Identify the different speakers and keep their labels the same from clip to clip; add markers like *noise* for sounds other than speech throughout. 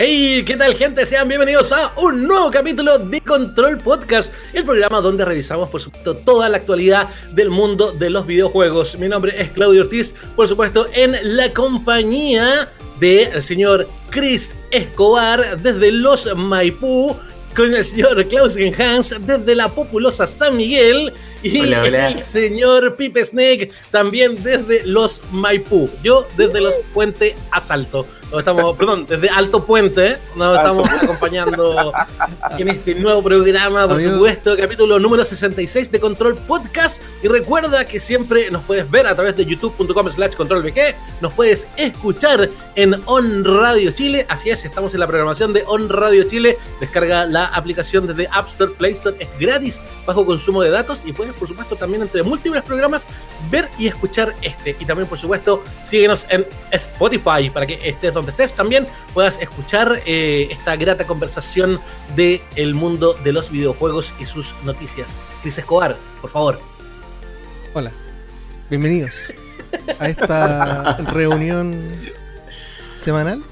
Speaker 1: Hey, ¿qué tal gente? Sean bienvenidos a un nuevo capítulo de Control Podcast, el programa donde revisamos por supuesto toda la actualidad del mundo de los videojuegos. Mi nombre es Claudio Ortiz, por supuesto en la compañía del señor Chris Escobar desde los Maipú, con el señor Klaus Hans desde la populosa San Miguel y el señor Pipe Snake también desde los Maipú. Yo desde los Puente Asalto estamos, perdón, desde Alto Puente nos estamos acompañando en este nuevo programa, por supuesto, capítulo número 66 de Control Podcast. Y recuerda que siempre nos puedes ver a través de youtube.com slash controlbg, nos puedes escuchar en On Radio Chile, así es, estamos en la programación de On Radio Chile, descarga la aplicación desde App Store, Play Store, es gratis, bajo consumo de datos. Y puedes, por supuesto, también entre múltiples programas ver y escuchar este. Y también, por supuesto, síguenos en Spotify para que estés donde estés también puedas escuchar eh, esta grata conversación del el mundo de los videojuegos y sus noticias. Cris Escobar, por favor.
Speaker 2: Hola, bienvenidos a esta *laughs* reunión semanal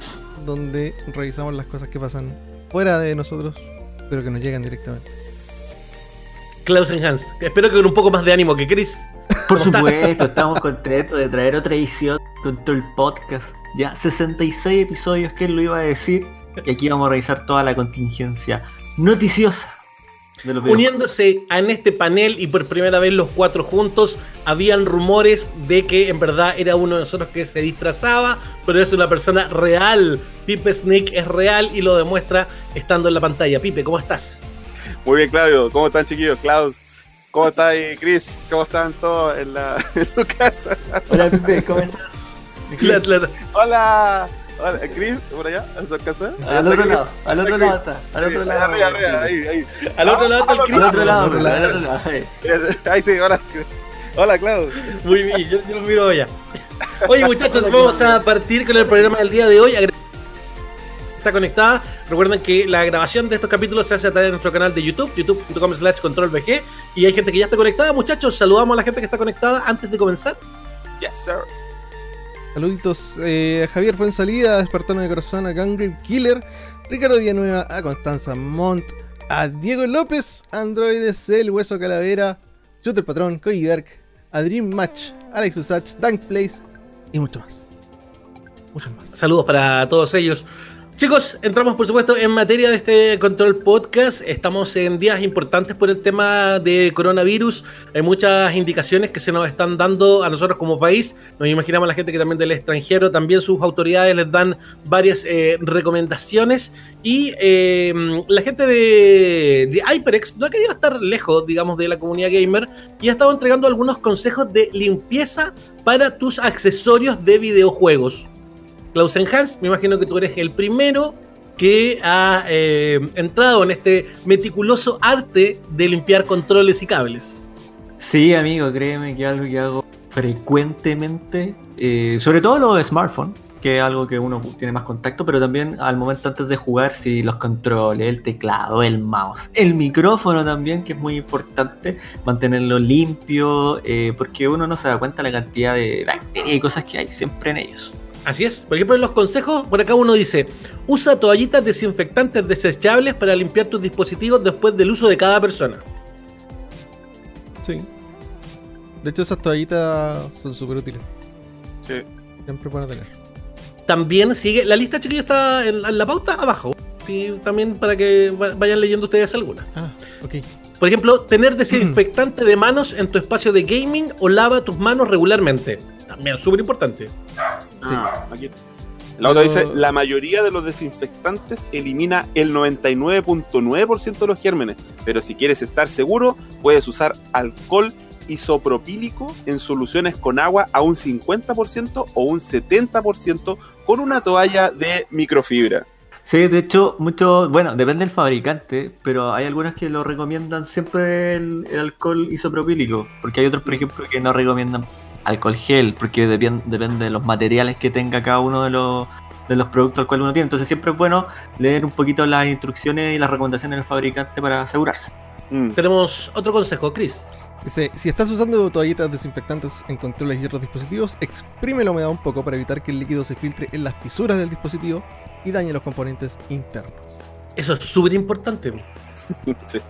Speaker 2: donde revisamos las cosas que pasan fuera de nosotros, pero que nos llegan directamente.
Speaker 1: Klaus Hans, espero que con un poco más de ánimo que Chris.
Speaker 3: Por supuesto, estamos contentos de traer otra edición con todo el podcast. Ya 66 episodios, ¿quién lo iba a decir? Que aquí vamos a revisar toda la contingencia noticiosa.
Speaker 1: De los Uniéndose en este panel y por primera vez los cuatro juntos, habían rumores de que en verdad era uno de nosotros que se disfrazaba, pero es una persona real. Pipe Snake es real y lo demuestra estando en la pantalla. Pipe, ¿cómo estás?
Speaker 4: Muy bien, Claudio. ¿Cómo están, chiquillos? Klaus, ¿cómo estás, Chris? ¿Cómo están todos en, la, *laughs* en su casa?
Speaker 3: Hola, Pipe, ¿cómo estás?
Speaker 4: Hola. Hola, Chris, por allá, a su casa.
Speaker 3: Al otro lado, al otro lado está. Al otro lado.
Speaker 4: Arriba, arriba, ahí, ahí.
Speaker 1: Al otro lado está el Chris.
Speaker 3: Al otro lado, al otro lado. *laughs*
Speaker 4: Ahí sí, hola. Hola, Claudio.
Speaker 1: Muy bien, yo, yo lo miro allá. Oye, muchachos, vamos a partir con el programa del día de hoy. Está conectada. Recuerden que la grabación de estos capítulos se hace a través de nuestro canal de YouTube, youtube.com slash controlvg. Y hay gente que ya está conectada, muchachos. Saludamos a la gente que está conectada antes de comenzar.
Speaker 4: Yes, sir.
Speaker 2: Saluditos eh, a Javier Fuensalida, Espartano de Corazón, a Gangrave Killer, Ricardo Villanueva, a Constanza Montt, a Diego López, Android El Hueso Calavera, Shooter Patrón, Koji Dark, a Dream Match, Alex Usach, Dank Place y mucho más.
Speaker 1: Muchos más. Saludos para todos ellos. Chicos, entramos por supuesto en materia de este Control Podcast. Estamos en días importantes por el tema de coronavirus. Hay muchas indicaciones que se nos están dando a nosotros como país. Nos imaginamos a la gente que también del extranjero, también sus autoridades les dan varias eh, recomendaciones. Y eh, la gente de, de HyperX no ha querido estar lejos, digamos, de la comunidad gamer y ha estado entregando algunos consejos de limpieza para tus accesorios de videojuegos. Klausen Hans, me imagino que tú eres el primero que ha eh, entrado en este meticuloso arte de limpiar controles y cables.
Speaker 3: Sí, amigo, créeme que es algo que hago frecuentemente, eh, sobre todo los de smartphone, que es algo que uno tiene más contacto, pero también al momento antes de jugar, si los controles, el teclado, el mouse, el micrófono también, que es muy importante, mantenerlo limpio, eh, porque uno no se da cuenta la cantidad de bacterias y cosas que hay siempre en ellos.
Speaker 1: Así es. Por ejemplo, en los consejos, por acá uno dice, usa toallitas desinfectantes desechables para limpiar tus dispositivos después del uso de cada persona.
Speaker 2: Sí. De hecho, esas toallitas son súper útiles.
Speaker 4: Sí.
Speaker 2: Siempre para tener.
Speaker 1: También sigue, la lista chiquillos está en la, en la pauta abajo. Sí, también para que vayan leyendo ustedes algunas.
Speaker 2: Ah, ok.
Speaker 1: Por ejemplo, tener desinfectante *clears throat* de manos en tu espacio de gaming o lava tus manos regularmente. También súper importante.
Speaker 4: Ah, aquí. La otra dice, la mayoría de los desinfectantes elimina el 99.9% de los gérmenes, pero si quieres estar seguro, puedes usar alcohol isopropílico en soluciones con agua a un 50% o un 70% con una toalla de microfibra.
Speaker 3: Sí, de hecho, mucho, bueno, depende del fabricante, pero hay algunas que lo recomiendan siempre el, el alcohol isopropílico, porque hay otros, por ejemplo, que no recomiendan alcohol gel, porque depende, depende de los materiales que tenga cada uno de los, de los productos al cual uno tiene. Entonces siempre es bueno leer un poquito las instrucciones y las recomendaciones del fabricante para asegurarse.
Speaker 1: Mm. Tenemos otro consejo, Chris.
Speaker 2: Dice, si estás usando toallitas desinfectantes en controles y otros dispositivos, exprime la humedad un poco para evitar que el líquido se filtre en las fisuras del dispositivo y dañe los componentes internos.
Speaker 1: Eso es súper importante. *laughs*
Speaker 4: Sí.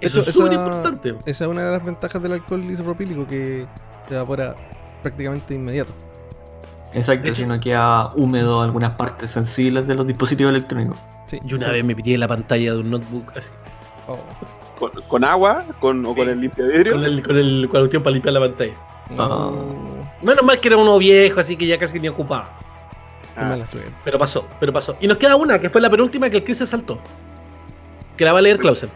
Speaker 1: Eso
Speaker 2: hecho,
Speaker 1: es súper importante.
Speaker 2: Esa es una de las ventajas del alcohol isopropílico que se evapora prácticamente inmediato.
Speaker 3: Exacto, si no queda húmedo algunas partes sensibles de los dispositivos electrónicos.
Speaker 2: Sí.
Speaker 1: Yo una vez me pillé la pantalla de un notebook así.
Speaker 2: Oh,
Speaker 4: Con, con agua con, o
Speaker 1: Sí.
Speaker 4: con el limpia vidrio.
Speaker 1: Con el, con el, cuestión para limpiar la pantalla.
Speaker 2: no.
Speaker 1: Menos mal que era uno viejo, así que ya casi ni ocupaba.
Speaker 4: Ah,
Speaker 2: mala suerte.
Speaker 1: Pero pasó, pero pasó. Y nos queda una, que fue la penúltima que el Chris se saltó. Que la va a leer Clausen.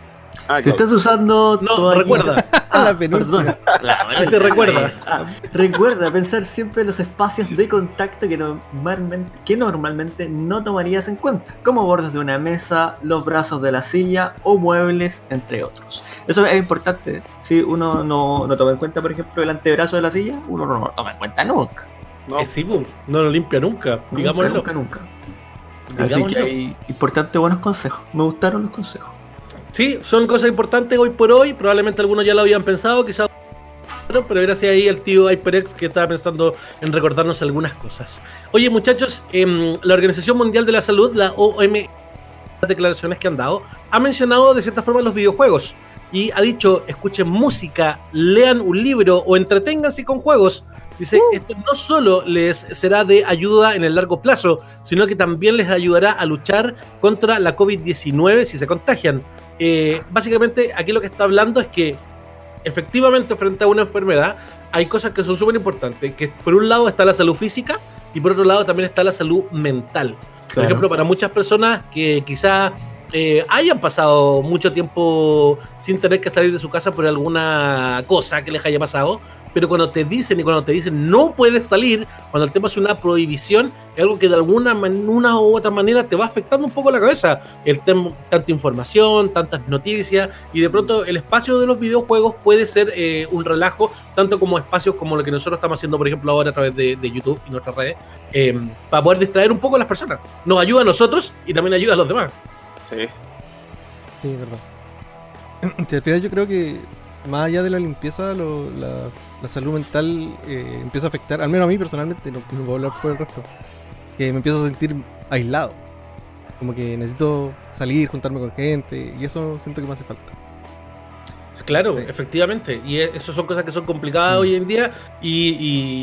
Speaker 4: ah,
Speaker 3: Si
Speaker 4: claro.
Speaker 3: estás usando
Speaker 1: No, recuerda. *laughs*
Speaker 3: Ah,
Speaker 2: La penúltima.
Speaker 3: perdón. La
Speaker 1: Ese recuerda.
Speaker 3: Ah, recuerda pensar siempre en los espacios de contacto que normalmente, que normalmente no tomarías en cuenta, como bordes de una mesa, los brazos de la silla o muebles, entre otros. Eso es importante. Si uno no, no toma en cuenta, por ejemplo, el antebrazo de la silla, uno no lo toma en cuenta nunca.
Speaker 4: No,
Speaker 1: Eh, sí, pum, no lo limpia nunca, digámoslo.
Speaker 3: Nunca, nunca, nunca. Así
Speaker 1: Digámoslo.
Speaker 3: que hay importantes buenos consejos. Me gustaron los consejos.
Speaker 1: Sí, son cosas importantes hoy por hoy. Probablemente algunos ya lo habían pensado, quizás. Pero gracias ahí al tío HyperX que estaba pensando en recordarnos algunas cosas. Oye, muchachos, em, la Organización Mundial de la Salud, la OMS, las declaraciones que han dado, ha mencionado de cierta forma los videojuegos. Y ha dicho, escuchen música, lean un libro o entreténganse con juegos. Dice, esto no solo les será de ayuda en el largo plazo, sino que también les ayudará a luchar contra la COVID-19 si se contagian. Eh, básicamente, aquí lo que está hablando es que efectivamente frente a una enfermedad hay cosas que son súper importantes, que por un lado está la salud física y por otro lado también está la salud mental. Por ejemplo, para muchas personas que quizá eh, hayan pasado mucho tiempo sin tener que salir de su casa por alguna cosa que les haya pasado, pero cuando te dicen y cuando te dicen no puedes salir, cuando el tema es una prohibición, es algo que de alguna una u otra manera te va afectando un poco la cabeza. El tema, tanta información, tantas noticias, y de pronto el espacio de los videojuegos puede ser eh, un relajo, tanto como espacios como lo que nosotros estamos haciendo, por ejemplo, ahora a través de, de YouTube y nuestras redes, eh, para poder distraer un poco a las personas. Nos ayuda a nosotros y también ayuda a los demás.
Speaker 4: Sí.
Speaker 2: Sí, es verdad. *clears throat* Sí, al final yo creo que más allá de la limpieza, lo- la, la salud mental eh, empieza a afectar, al menos a mí personalmente, no, no puedo hablar por el resto, que me empiezo a sentir aislado. Como que necesito salir, juntarme con gente, y eso siento que me hace falta.
Speaker 1: Claro,
Speaker 2: Sí.
Speaker 1: efectivamente. Y e- eso son cosas que son complicadas
Speaker 2: Mm.
Speaker 1: hoy en día. Y,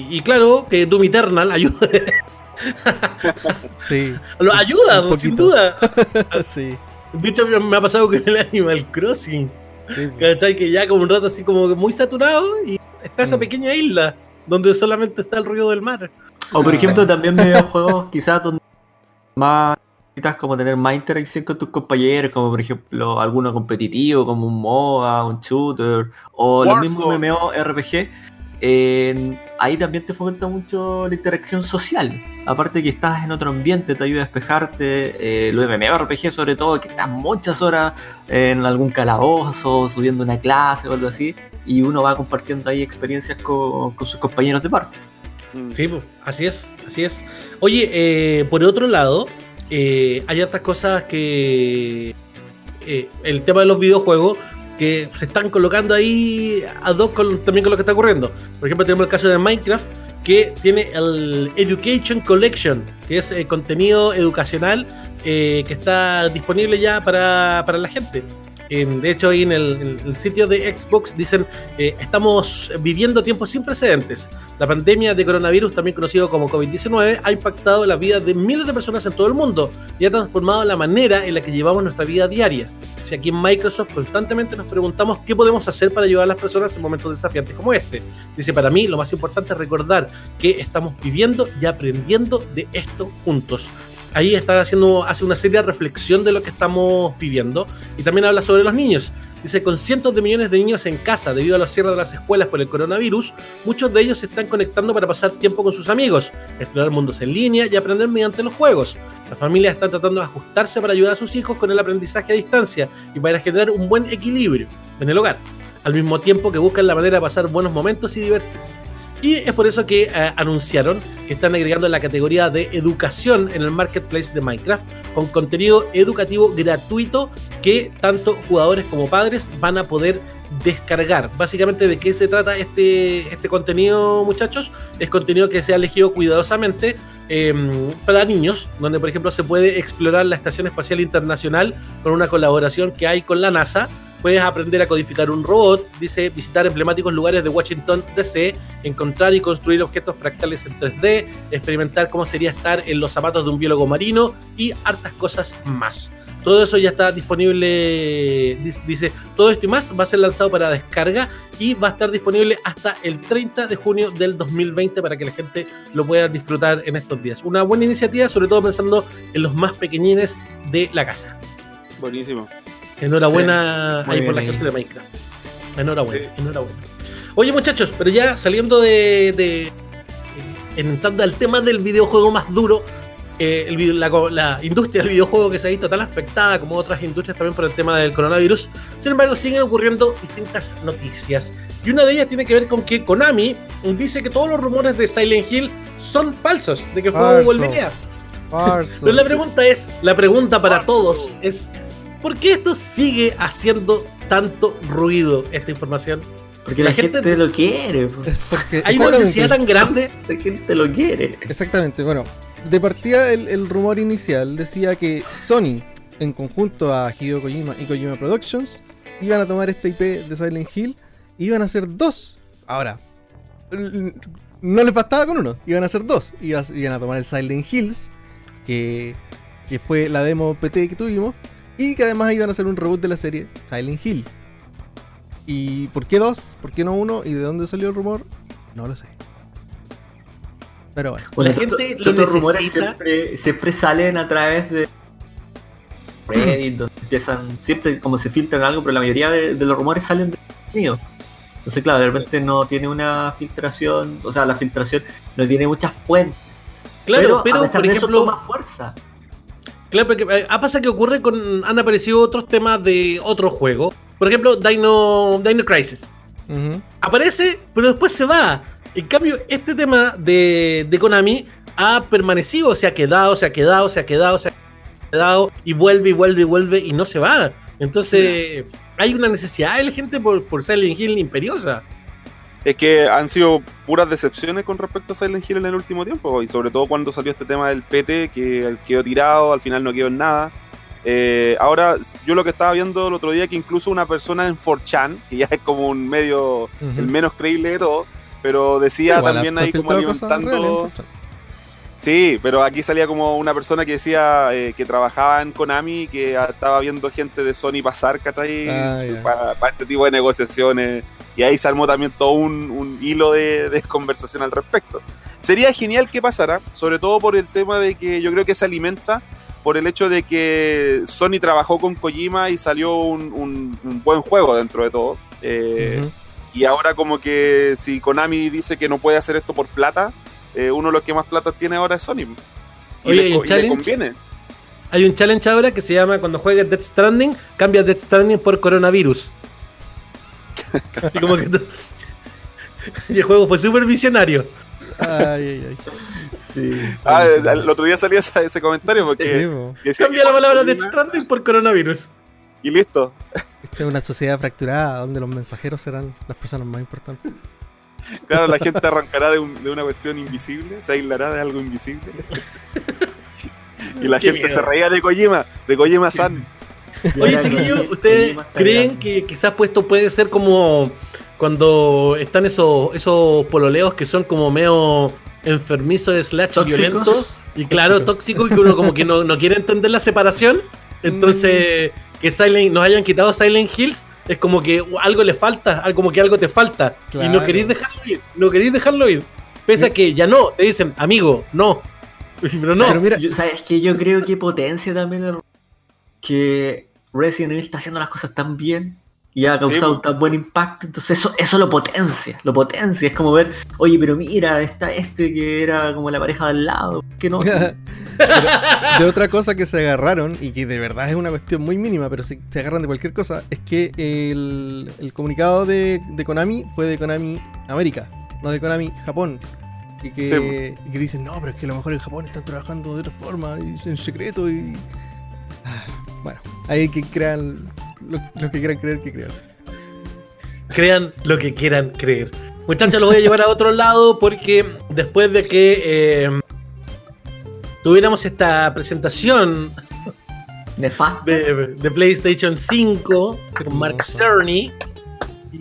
Speaker 1: y- y claro, que Doom Eternal ayuda. *laughs*
Speaker 2: Sí,
Speaker 1: lo ayuda,
Speaker 2: Un
Speaker 1: sin duda. *laughs*
Speaker 2: sí.
Speaker 1: De hecho, me ha pasado con el Animal Crossing.
Speaker 2: sí, pues.
Speaker 1: ¿Cachai? Que ya como un rato así como muy saturado y está esa
Speaker 2: Mm.
Speaker 1: pequeña isla donde solamente está el ruido del mar.
Speaker 3: O por
Speaker 2: Ah.
Speaker 3: ejemplo, también videojuegos quizás donde más necesitas como tener más interacción con tus compañeros, como por ejemplo alguno competitivo, como un MOBA, un shooter, o los mismos. MMORPG. en- ahí también te fomenta mucho la interacción social. Aparte que estás en otro ambiente, te ayuda a despejarte. Eh, los MMORPG sobre todo, que estás muchas horas en algún calabozo, subiendo una clase o algo así. Y uno va compartiendo ahí experiencias con, con sus compañeros de parte.
Speaker 4: Mm.
Speaker 1: Sí, pues, así es, así es. Oye, eh, por otro lado, eh, hay otras cosas que. eh, el tema de los videojuegos que se están colocando ahí a dos con, también con lo que está ocurriendo. Por ejemplo, tenemos el caso de Minecraft que tiene el Education Collection, que es eh, contenido educacional eh, que está disponible ya para, para la gente. Eh, de hecho, ahí en el, en el sitio de Xbox dicen, eh, estamos viviendo tiempos sin precedentes. La pandemia de coronavirus, también conocido como COVID-19, ha impactado la vida de miles de personas en todo el mundo y ha transformado la manera en la que llevamos nuestra vida diaria. Si aquí en Microsoft constantemente nos preguntamos qué podemos hacer para ayudar a las personas en momentos desafiantes como este. Dice, para mí lo más importante es recordar que estamos viviendo y aprendiendo de esto juntos. Ahí está haciendo, hace una seria reflexión de lo que estamos viviendo y también habla sobre los niños. Dice, con cientos de millones de niños en casa debido a los cierres de las escuelas por el coronavirus, muchos de ellos se están conectando para pasar tiempo con sus amigos, explorar mundos en línea y aprender mediante los juegos. Las familias están tratando de ajustarse para ayudar a sus hijos con el aprendizaje a distancia y para generar un buen equilibrio en el hogar, al mismo tiempo que buscan la manera de pasar buenos momentos y divertirse. Y es por eso que eh, anunciaron que están agregando la categoría de educación en el marketplace de Minecraft con contenido educativo gratuito que tanto jugadores como padres van a poder descargar. Básicamente de qué se trata este, este contenido muchachos. Es contenido que se ha elegido cuidadosamente eh, para niños, donde por ejemplo se puede explorar la Estación Espacial Internacional con una colaboración que hay con la NASA Puedes aprender a codificar un robot, dice visitar emblemáticos lugares de Washington DC, encontrar y construir objetos fractales en 3D, experimentar cómo sería estar en los zapatos de un biólogo marino y hartas cosas más. Todo eso ya está disponible, dice, todo esto y más va a ser lanzado para descarga y va a estar disponible hasta el 30 de junio del 2020 para que la gente lo pueda disfrutar en estos días. Una buena iniciativa, sobre todo pensando en los más pequeñines de la casa.
Speaker 4: Buenísimo.
Speaker 1: Enhorabuena ahí por la gente de Minecraft. Enhorabuena, enhorabuena. Oye muchachos, pero ya saliendo de, de eh, entrando al tema del videojuego más duro, eh, el, la, la, industria del videojuego que se ha visto tan afectada como otras industrias también por el tema del coronavirus. Sin embargo, siguen ocurriendo distintas noticias. Y una de ellas tiene que ver con que Konami dice que todos los rumores de Silent Hill son falsos, de que el juego volvería. Pero la pregunta es, la pregunta para todos es, ¿Por qué esto sigue haciendo tanto ruido, esta información?
Speaker 3: Porque la, gente, lo quiere.
Speaker 1: Porque Hay una necesidad tan grande. *laughs*
Speaker 3: La gente lo quiere.
Speaker 2: Exactamente, bueno. De partida el, rumor inicial decía que Sony, en conjunto a Hideo Kojima y Kojima Productions, iban a tomar este IP de Silent Hill y iban a hacer dos. Ahora, no les bastaba con uno, iban a hacer dos. Iban a tomar el Silent Hills, que, que fue la demo PT que tuvimos, y que además iban a hacer un reboot de la serie Silent Hill. ¿Y por qué dos? ¿Por qué no uno? ¿Y de dónde salió el rumor? No lo sé. Pero bueno.
Speaker 3: la gente los rumores siempre, salen a través de Reddit, donde empiezan, siempre como se filtran algo, pero la mayoría de, los rumores salen de mío. Entonces, claro, de repente no tiene una filtración, o sea, la filtración no tiene muchas fuentes.
Speaker 1: Claro, pero, a pesar por ejemplo,
Speaker 3: toma fuerza.
Speaker 1: Claro, porque eh, ha pasado que ocurre con. Han aparecido otros temas de otro juego. Por ejemplo, Dino, Dino Crisis. Aparece, pero después se va. En cambio, este tema de, de, Konami ha permanecido, se ha quedado, se ha quedado, se ha quedado, se ha quedado, y vuelve y vuelve y vuelve y no se va. Entonces, hay una necesidad de la gente por, por Silent Hill imperiosa
Speaker 4: es que han sido puras decepciones con respecto a Silent Hill en el último tiempo, y sobre todo cuando salió este tema del PT, que quedó tirado, al final no quedó en nada. Eh, ahora, yo lo que estaba viendo el otro día, que incluso una persona en 4chan, que ya es como un medio el menos creíble de todo, pero decía también ahí como alimentando... Sí, pero aquí salía como una persona que decía eh, que trabajaba en Konami, que estaba viendo gente de Sony pasar, ¿cachai? Ah, para este tipo de negociaciones y ahí se armó también todo un, hilo de, conversación al respecto. Sería genial que pasara, sobre todo por el tema de que yo creo que se alimenta por el hecho de que Sony trabajó con Kojima y salió un, buen juego dentro de todo. Eh, y ahora como que si Konami dice que no puede hacer esto por plata, eh, uno de los que más plata tiene ahora es Sony.
Speaker 1: Y, le, conviene. Hay un challenge ahora que se llama cuando juegues Death Stranding, cambia Death Stranding por coronavirus. *laughs* y *laughs* el juego fue súper visionario.
Speaker 2: Ay, ay, ay.
Speaker 4: ah, el otro día salía ese, comentario porque
Speaker 1: cambia la palabra de Stranding por coronavirus.
Speaker 4: Y listo.
Speaker 2: Esta es una sociedad fracturada donde los mensajeros serán las personas más importantes.
Speaker 4: Claro, la gente arrancará de, una cuestión invisible, se aislará de algo invisible. *laughs* y la gente se reía de Kojima, de Kojima-san. *laughs*
Speaker 1: Oye, chiquillos, ¿ustedes creen que quizás puesto puede ser como cuando están esos, esos pololeos que son como medio enfermizos slash violentos? Y claro, tóxicos, y que uno como que no, quiere entender la separación. *laughs* Entonces, que Silent, nos hayan quitado Silent Hills es como que algo le falta, como que algo te falta. Y no queréis dejarlo ir, no queréis dejarlo ir. Pese a que ya no, te dicen, amigo, no. *laughs* Pero no.
Speaker 3: Pero mira, ¿sabes que Yo creo que potencia también el... que Resident Evil está haciendo las cosas tan bien y ha causado un tan buen impacto, entonces eso, eso lo potencia, lo potencia, es como ver, oye, pero mira, está este que era como la pareja de al lado, que no... *laughs*
Speaker 2: de otra cosa que se agarraron, y que de verdad es una cuestión muy mínima, pero se, se agarran de cualquier cosa, es que el, comunicado de, Konami fue de Konami América. no de Konami, Japón. Y que, y que dicen, no, pero es que a lo mejor en Japón están trabajando de otra forma, y en secreto y... Ah, bueno, hay que crean lo, lo que quieran creer que crean.
Speaker 1: Crean lo que quieran creer. Muchachos, los voy a llevar a otro lado porque después de que eh, tuviéramos esta presentación de, de PlayStation 5 con Mark Cerny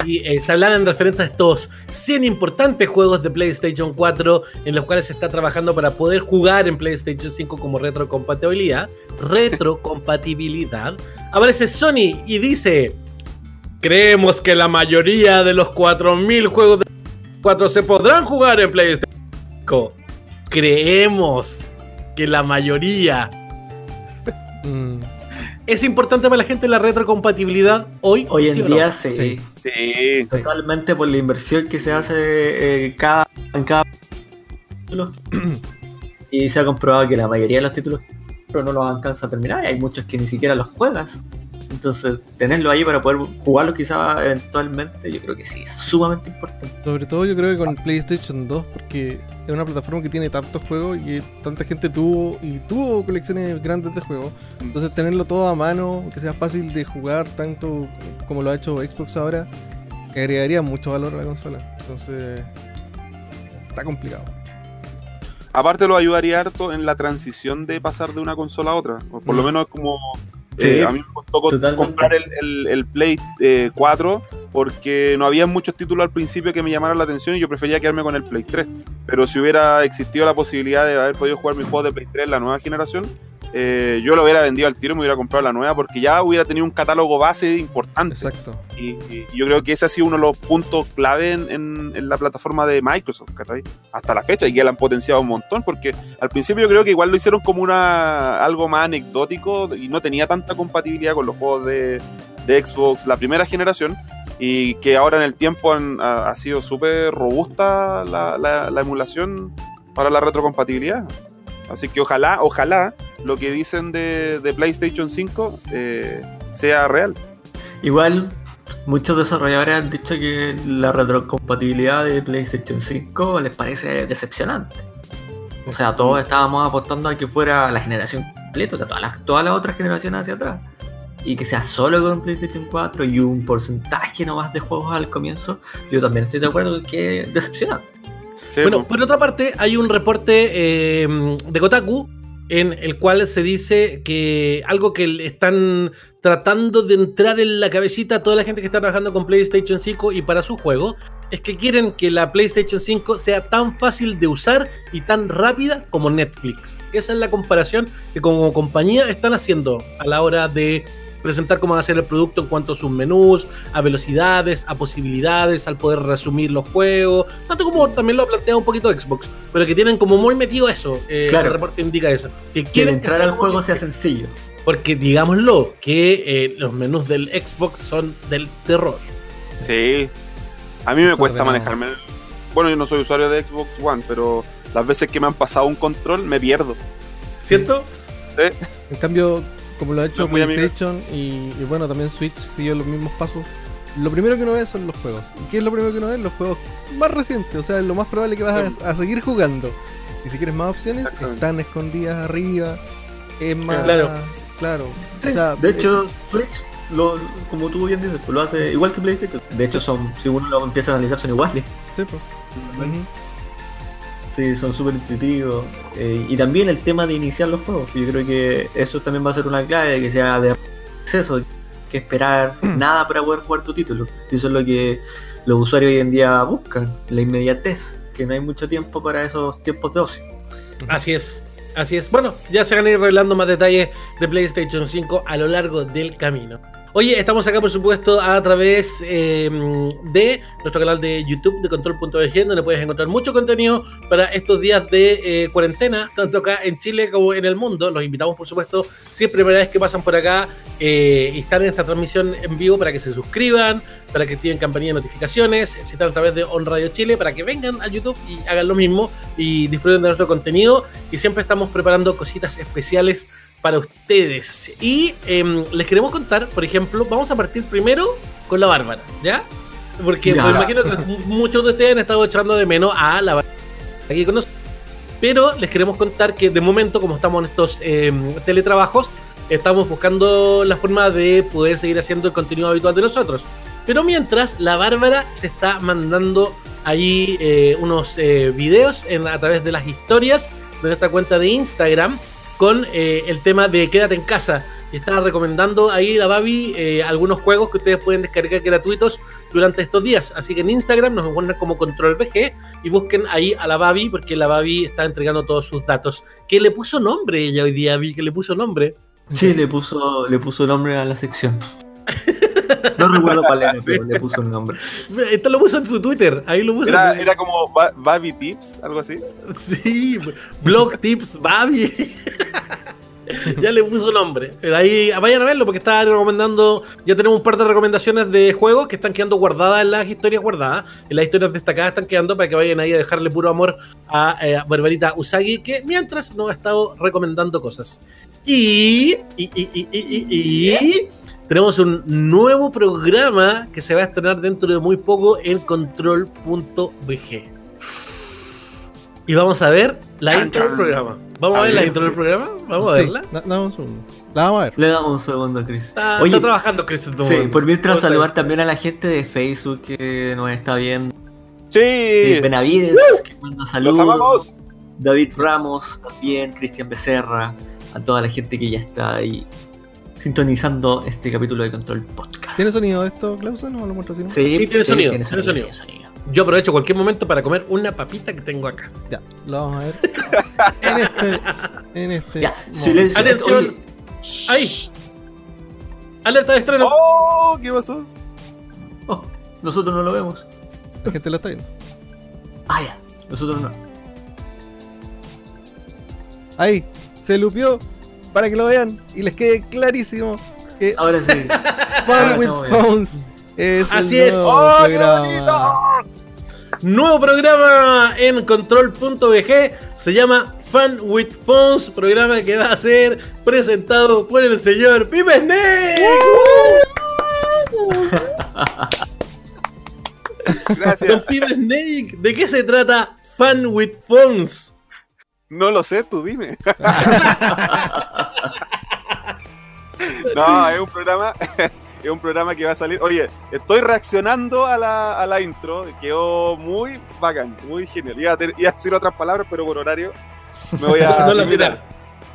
Speaker 1: y eh, se hablaron referente a estos 100 importantes juegos de PlayStation 4 en los cuales se está trabajando para poder jugar en PlayStation 5 como retrocompatibilidad. Retrocompatibilidad. Aparece Sony y dice: Creemos que la mayoría de los 4000 juegos de 4 se podrán jugar en PlayStation 5. Creemos que la mayoría.
Speaker 2: Mm,
Speaker 1: ¿Es importante para la gente la retrocompatibilidad hoy?
Speaker 3: Hoy en
Speaker 1: ¿sí o no?
Speaker 3: día sí.
Speaker 2: Sí.
Speaker 4: Sí.
Speaker 3: Totalmente por la inversión que se hace eh, cada, en cada título. *clears throat* y se ha comprobado que la mayoría de los títulos pero no los alcanza a terminar. Y hay muchos que ni siquiera los juegas. Entonces, tenerlo ahí para poder jugarlo quizás eventualmente, yo creo que sí, es sumamente importante.
Speaker 2: Sobre todo yo creo que con PlayStation 2, porque es una plataforma que tiene tantos juegos y tanta gente tuvo y tuvo colecciones grandes de juegos. Entonces tenerlo todo a mano, que sea fácil de jugar tanto como lo ha hecho Xbox ahora, agregaría mucho valor a la consola. Entonces está complicado.
Speaker 4: Aparte lo ayudaría harto en la transición de pasar de una consola a otra. O por lo menos es como...
Speaker 3: Sí,
Speaker 4: eh, a mí me costó
Speaker 3: totalmente.
Speaker 4: comprar el, el- el Play eh, 4 porque no había muchos títulos al principio que me llamaran la atención y yo prefería quedarme con el Play 3. Pero si hubiera existido la posibilidad de haber podido jugar mis juegos de Play 3 en la nueva generación, eh, yo lo hubiera vendido al tiro y me hubiera comprado la nueva porque ya hubiera tenido un catálogo base importante.
Speaker 2: Exacto.
Speaker 4: Y, y yo creo que ese ha sido uno de los puntos clave en, en- en la plataforma de Microsoft, ¿cachai? Hasta la fecha, y que la han potenciado un montón, porque al principio yo creo que igual lo hicieron como una algo más anecdótico y no tenía tanta compatibilidad con los juegos de, de Xbox, la primera generación, y que ahora en el tiempo han- ha, ha sido súper robusta la, la- la emulación para la retrocompatibilidad. Así que ojalá, ojalá lo que dicen de, de PlayStation 5 eh, sea real.
Speaker 3: Igual, muchos desarrolladores han dicho que la retrocompatibilidad de PlayStation 5 les parece decepcionante. O sea, todos estábamos apostando a que fuera la generación completa, o sea, todas las, todas las otras generaciones hacia atrás. Y que sea solo con PlayStation 4 y un porcentaje nomás de juegos al comienzo, yo también estoy de acuerdo que es decepcionante.
Speaker 4: Sí,
Speaker 1: Bueno,
Speaker 4: pues.
Speaker 1: por otra parte, hay un reporte eh, de Kotaku en el cual se dice que algo que están tratando de entrar en la cabecita a toda la gente que está trabajando con PlayStation 5 y para su juego es que quieren que la PlayStation 5 sea tan fácil de usar y tan rápida como Netflix. Esa es la comparación que como compañía están haciendo a la hora de presentar cómo va a ser el producto en cuanto a sus menús, a velocidades, a posibilidades, al poder resumir los juegos, tanto como también lo ha planteado un poquito Xbox, pero que tienen como muy metido eso, eh,
Speaker 3: Claro.
Speaker 1: el reporte indica eso, que
Speaker 3: Que
Speaker 1: quieren que
Speaker 3: entrar
Speaker 1: sea
Speaker 3: al juego sea sencillo.
Speaker 1: porque digámoslo, que eh, los menús del Xbox son del terror.
Speaker 4: Sí. A mí me
Speaker 2: Está
Speaker 4: cuesta
Speaker 2: ordenado.
Speaker 4: manejarme. Bueno, yo no soy usuario de Xbox One, pero las veces que me han pasado un control me pierdo.
Speaker 1: ¿Cierto?
Speaker 2: En cambio, como lo ha hecho
Speaker 4: No.
Speaker 2: PlayStation y, y bueno, también Switch siguió los mismos pasos. Lo primero que uno ve son los juegos. ¿Y qué es lo primero que uno ve? Los juegos más recientes. O sea, es lo más probable que vas a, a seguir jugando. Y si quieres más opciones, están escondidas arriba. Es más.
Speaker 1: Claro.
Speaker 2: Claro.
Speaker 3: Sí,
Speaker 2: O sea,
Speaker 3: de hecho, Switch, lo, como tú bien dices, pues lo hace igual que PlayStation. De hecho, son, si uno lo empieza a analizar, son iguales.
Speaker 2: sí, pues.
Speaker 3: Sí, son súper intuitivos. Eh, y también el tema de iniciar los juegos. Yo creo que eso también va a ser una clave de que sea de acceso, que esperar nada para poder jugar tu título. Y eso es lo que los usuarios hoy en día buscan, la inmediatez, que no hay mucho tiempo para esos tiempos de ocio.
Speaker 1: Así es. Así es. Bueno, ya se van a ir revelando más detalles de PlayStation 5 a lo largo del camino. Oye, estamos acá por supuesto a través eh, de nuestro canal de YouTube de Control.bg donde puedes encontrar mucho contenido para estos días de eh, cuarentena, tanto acá en Chile como en el mundo. Los invitamos por supuesto, si es primera vez que pasan por acá eh, y están en esta transmisión en vivo para que se suscriban, para que activen campanilla de notificaciones, si están a través de On Radio Chile, para que vengan a YouTube y hagan lo mismo y disfruten de nuestro contenido. Y siempre estamos preparando cositas especiales para ustedes. Y em, les queremos contar, por ejemplo, vamos a partir primero con la Bárbara, ¿ya? Porque me imagino que muchos de ustedes han estado echando de menos a la aquí con nosotros. Pero les queremos contar que de momento, como estamos en estos eh, teletrabajos, estamos buscando la forma de poder seguir haciendo el contenido habitual de nosotros. Pero mientras, la Bárbara se está mandando ahí eh, unos eh, videos en- a través de las historias de nuestra cuenta de Instagram con eh, el tema de quédate en casa. Está recomendando ahí la Babi eh, algunos juegos que ustedes pueden descargar gratuitos durante estos días. Así que en Instagram nos encuentran como Control VG y busquen ahí a la Babi porque la Babi está entregando todos sus datos. Que le puso nombre ella hoy día, vi que le puso nombre.
Speaker 3: Sí, le puso, le puso nombre a la sección. No recuerdo cuál era, pero le puso el nombre.
Speaker 1: Esto lo puso en su Twitter, ahí lo puso.
Speaker 4: Era, era como Ba- Baby Tips, algo así.
Speaker 1: Sí, blog tips Babi. ya le puso nombre. Pero ahí vayan a verlo porque está recomendando. Ya tenemos un par de recomendaciones de juegos que están quedando guardadas en las historias guardadas. En las historias destacadas están quedando para que vayan ahí a dejarle puro amor a eh, Barbarita Usagi, que mientras nos ha estado recomendando cosas. Y, y, y, y, y, y- y tenemos un nuevo programa que se va a estrenar dentro de muy poco en control.bg. Y vamos a ver la
Speaker 4: Chan,
Speaker 1: intro del programa. Vamos a,
Speaker 4: A
Speaker 1: ver la intro del programa. Vamos a verla.
Speaker 2: da- dame un. La vamos a ver.
Speaker 3: Le damos un segundo a Chris.
Speaker 1: Está,
Speaker 3: Oye,
Speaker 1: está trabajando Chris en
Speaker 3: sí,
Speaker 1: momento.
Speaker 3: por mientras saludar también a la gente de Facebook que nos está viendo.
Speaker 4: Sí.
Speaker 3: Sí, Benavides, que manda saludos. David Ramos también, Cristian Becerra, a toda la gente que ya está ahí sintonizando este capítulo de Control Podcast.
Speaker 2: ¿Tiene sonido esto, Clausen? ¿No lo muestro así? no?
Speaker 1: Sí, tiene sonido, tiene
Speaker 3: tiene
Speaker 1: sonido.
Speaker 3: tiene sonido.
Speaker 1: Yo aprovecho cualquier momento para comer una papita que tengo acá.
Speaker 2: Ya, lo vamos a ver. en este. En este.
Speaker 3: Ya, silencio.
Speaker 1: Atención.
Speaker 3: Oye,
Speaker 1: ¡Ahí! Alerta de estreno.
Speaker 4: Oh, ¿qué pasó?
Speaker 3: oh, nosotros no lo vemos.
Speaker 2: La gente lo está viendo.
Speaker 3: Ah, ya, nosotros no.
Speaker 2: Ahí, se lupió para que lo vean y les quede clarísimo que
Speaker 3: Ahora sí. *laughs*
Speaker 2: Fun
Speaker 3: ahora
Speaker 2: with. Phones es
Speaker 1: Así
Speaker 2: el
Speaker 1: es.
Speaker 2: nuevo
Speaker 4: ¡Oh, qué
Speaker 2: programa.
Speaker 1: Nuevo programa en control.bg. Se llama Fun with Phones. Programa que va a ser presentado por el señor Pipe Snake. *laughs*
Speaker 4: Gracias.
Speaker 1: Don Pipe Snake. ¿De qué se trata Fun with Phones?
Speaker 4: No lo sé, tú dime. *laughs* no, es un programa. *laughs* Es un programa que va a salir. Oye, estoy reaccionando a la, a la intro. Quedó muy bacán, muy genial. Iba a, ter- iba a decir otras palabras, pero por horario me voy a. *laughs*
Speaker 1: No las dirá.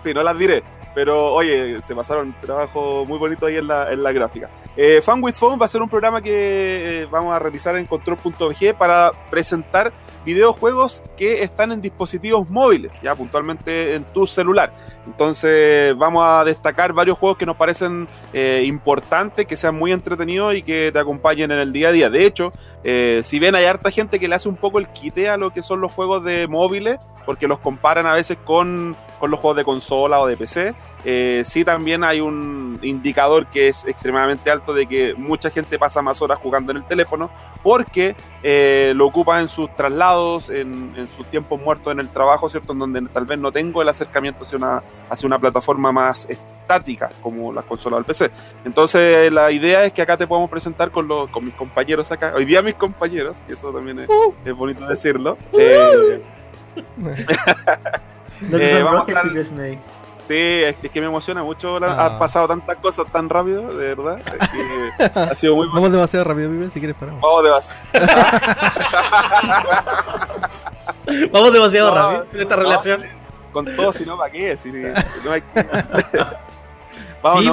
Speaker 4: Sí, no las diré. Pero oye, se pasaron trabajo muy bonito ahí en la, en la gráfica. Eh, Fun with Phone va a ser un programa que eh, vamos a realizar en control.bg para presentar videojuegos que están en dispositivos móviles, ya puntualmente en tu celular. Entonces vamos a destacar varios juegos que nos parecen eh, importantes, que sean muy entretenidos y que te acompañen en el día a día. De hecho, eh, si ven hay harta gente que le hace un poco el quite a lo que son los juegos de móviles, porque los comparan a veces con, con los juegos de consola o de PC. Eh, sí también hay un indicador que es extremadamente alto de que mucha gente pasa más horas jugando en el teléfono porque eh, lo ocupa en sus traslados, en, en sus tiempos muertos en el trabajo, ¿cierto? En donde tal vez no tengo el acercamiento hacia una, hacia una plataforma más estática como las consolas del PC. Entonces la idea es que acá te podamos presentar con, los, con mis compañeros acá. Hoy día mis compañeros, que eso también es, es bonito decirlo. Eh, *laughs*
Speaker 3: No
Speaker 4: Eh,
Speaker 3: te
Speaker 4: vamos
Speaker 3: sonrojes,
Speaker 4: a-
Speaker 3: Snake.
Speaker 4: Sí, es, es que me emociona mucho. la-
Speaker 2: Ah.
Speaker 4: Han pasado tantas cosas tan rápido, de verdad. es que *laughs* ha sido muy
Speaker 2: Vamos demasiado rápido, Pipe, si quieres paramos.
Speaker 4: Vamos de base. *laughs*
Speaker 1: Vamos demasiado
Speaker 4: No,
Speaker 1: rápido en esta
Speaker 4: no,
Speaker 1: relación.
Speaker 4: Con todo, si no, ¿para qué? Si no hay... *laughs* Vamos
Speaker 1: sí.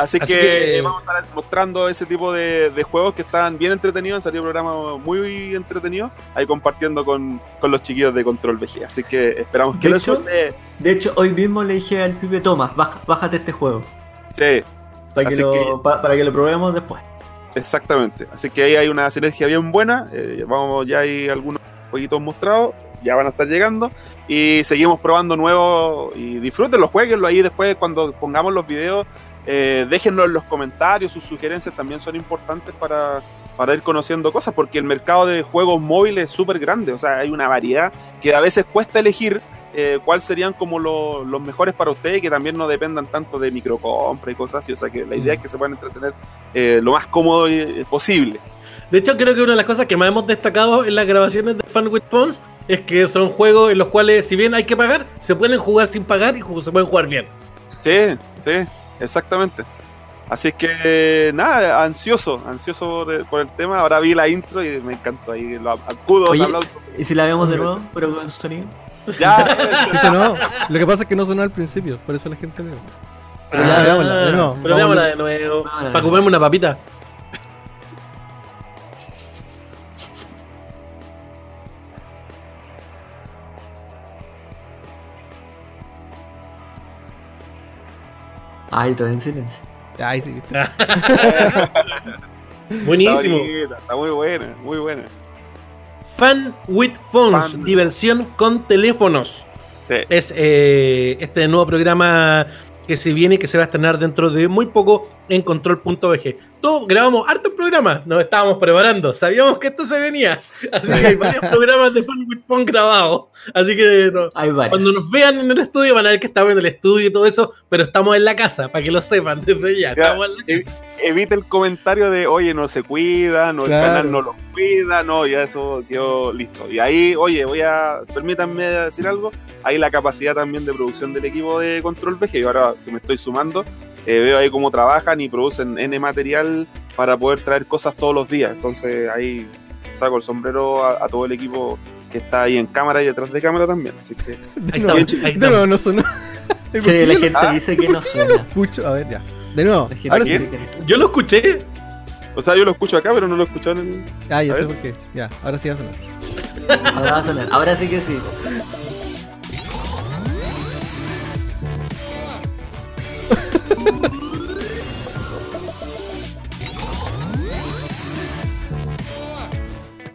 Speaker 4: Así,
Speaker 1: así
Speaker 4: que,
Speaker 1: que-
Speaker 4: vamos a estar mostrando ese tipo de, de juegos que están bien entretenidos. Han salido programas muy entretenidos ahí compartiendo con, con los chiquillos de Control VG. Así que esperamos que
Speaker 3: De
Speaker 4: les
Speaker 3: hecho-
Speaker 4: guste.
Speaker 3: De hecho, hoy mismo le dije al Pipe, toma, baja- bájate este juego.
Speaker 4: Sí,
Speaker 3: Para que, lo,
Speaker 4: que-
Speaker 3: pa- para que lo probemos después.
Speaker 4: exactamente. Así que ahí hay una sinergia bien buena. Eh, vamos, ya hay algunos jueguitos mostrados. Ya van a estar llegando. Y seguimos probando nuevos. Y disfrútenlo, jueguenlo ahí después cuando pongamos los videos. Eh, déjenlo en los comentarios, sus sugerencias también son importantes para, para ir conociendo cosas, porque el mercado de juegos móviles es súper grande, o sea, hay una variedad que a veces cuesta elegir eh, cuáles serían como lo- los mejores para ustedes y que también no dependan tanto de microcompra y cosas así, o sea, que la idea es que se puedan entretener eh, lo más cómodo y- posible.
Speaker 1: De hecho, creo que una de las cosas que más hemos destacado en las grabaciones de Fun with Phones es que son juegos en los cuales, si bien hay que pagar, se pueden jugar sin pagar y se pueden jugar bien.
Speaker 4: Sí, sí, exactamente. Así que nada, ansioso, ansioso por el, por el tema. Ahora vi la intro y me encantó ahí. Lo acudo,
Speaker 3: Oye,
Speaker 4: aplauso.
Speaker 3: ¿Y si la vemos de nuevo, pero con sonido?
Speaker 4: Ya, *laughs*
Speaker 2: Sí sonó. Lo que pasa es que no sonó al principio, por eso la gente le Pero ya,
Speaker 1: Ah,
Speaker 2: veámosla, de nuevo.
Speaker 1: Pero veámosla de nuevo. Para comerme una papita.
Speaker 3: Ay, todo en silencio.
Speaker 2: Ay, sí, viste. *laughs*
Speaker 1: Buenísimo.
Speaker 4: Está, bonita, está muy buena, muy buena.
Speaker 1: Fun with Phones, diversión con teléfonos.
Speaker 4: Sí.
Speaker 1: Es eh, este nuevo programa que se viene y que se va a estrenar dentro de muy poco en control.bg. Todos grabamos hartos programas, nos estábamos preparando, sabíamos que esto se venía. *laughs* Así que hay varios *laughs* programas de Phone grabados. Así que no, cuando nos vean en el estudio van a ver que estamos en el estudio y todo eso, pero estamos en la casa, para que lo sepan *laughs* desde ya.
Speaker 4: Ya,
Speaker 1: Estamos en la
Speaker 4: eh,
Speaker 1: casa.
Speaker 4: Evita el comentario de, oye, no se cuida, no,
Speaker 2: Claro.
Speaker 4: el canal no lo cuida, no, ya eso quedó listo. Y ahí, oye, voy a, permítanme decir algo, hay la capacidad también de producción del equipo de Control VG, y ahora que me estoy sumando, eh, veo ahí cómo trabajan y producen N material para poder traer cosas todos los días. Entonces ahí saco el sombrero a, a todo el equipo que está ahí en cámara y detrás de cámara también. Así que *laughs*
Speaker 2: De
Speaker 1: Ahí
Speaker 2: nuevo,
Speaker 1: estamos, ahí
Speaker 2: de nuevo no sonó. ¿Por
Speaker 3: Sí,
Speaker 2: qué
Speaker 3: la
Speaker 2: yo
Speaker 3: gente
Speaker 4: Ah.
Speaker 3: dice que no *laughs*
Speaker 2: lo
Speaker 3: suena.
Speaker 2: escucho? A ver, ya. De nuevo.
Speaker 3: La gente
Speaker 2: Ahora
Speaker 3: dice
Speaker 2: sí.
Speaker 3: que no suena.
Speaker 1: Yo lo escuché.
Speaker 4: O sea, yo lo escucho acá, pero no lo escucho en el.
Speaker 2: Ah, ya sé por qué. Ya, ahora sí va a sonar.
Speaker 3: Ahora va a sonar. Ahora sí que sí.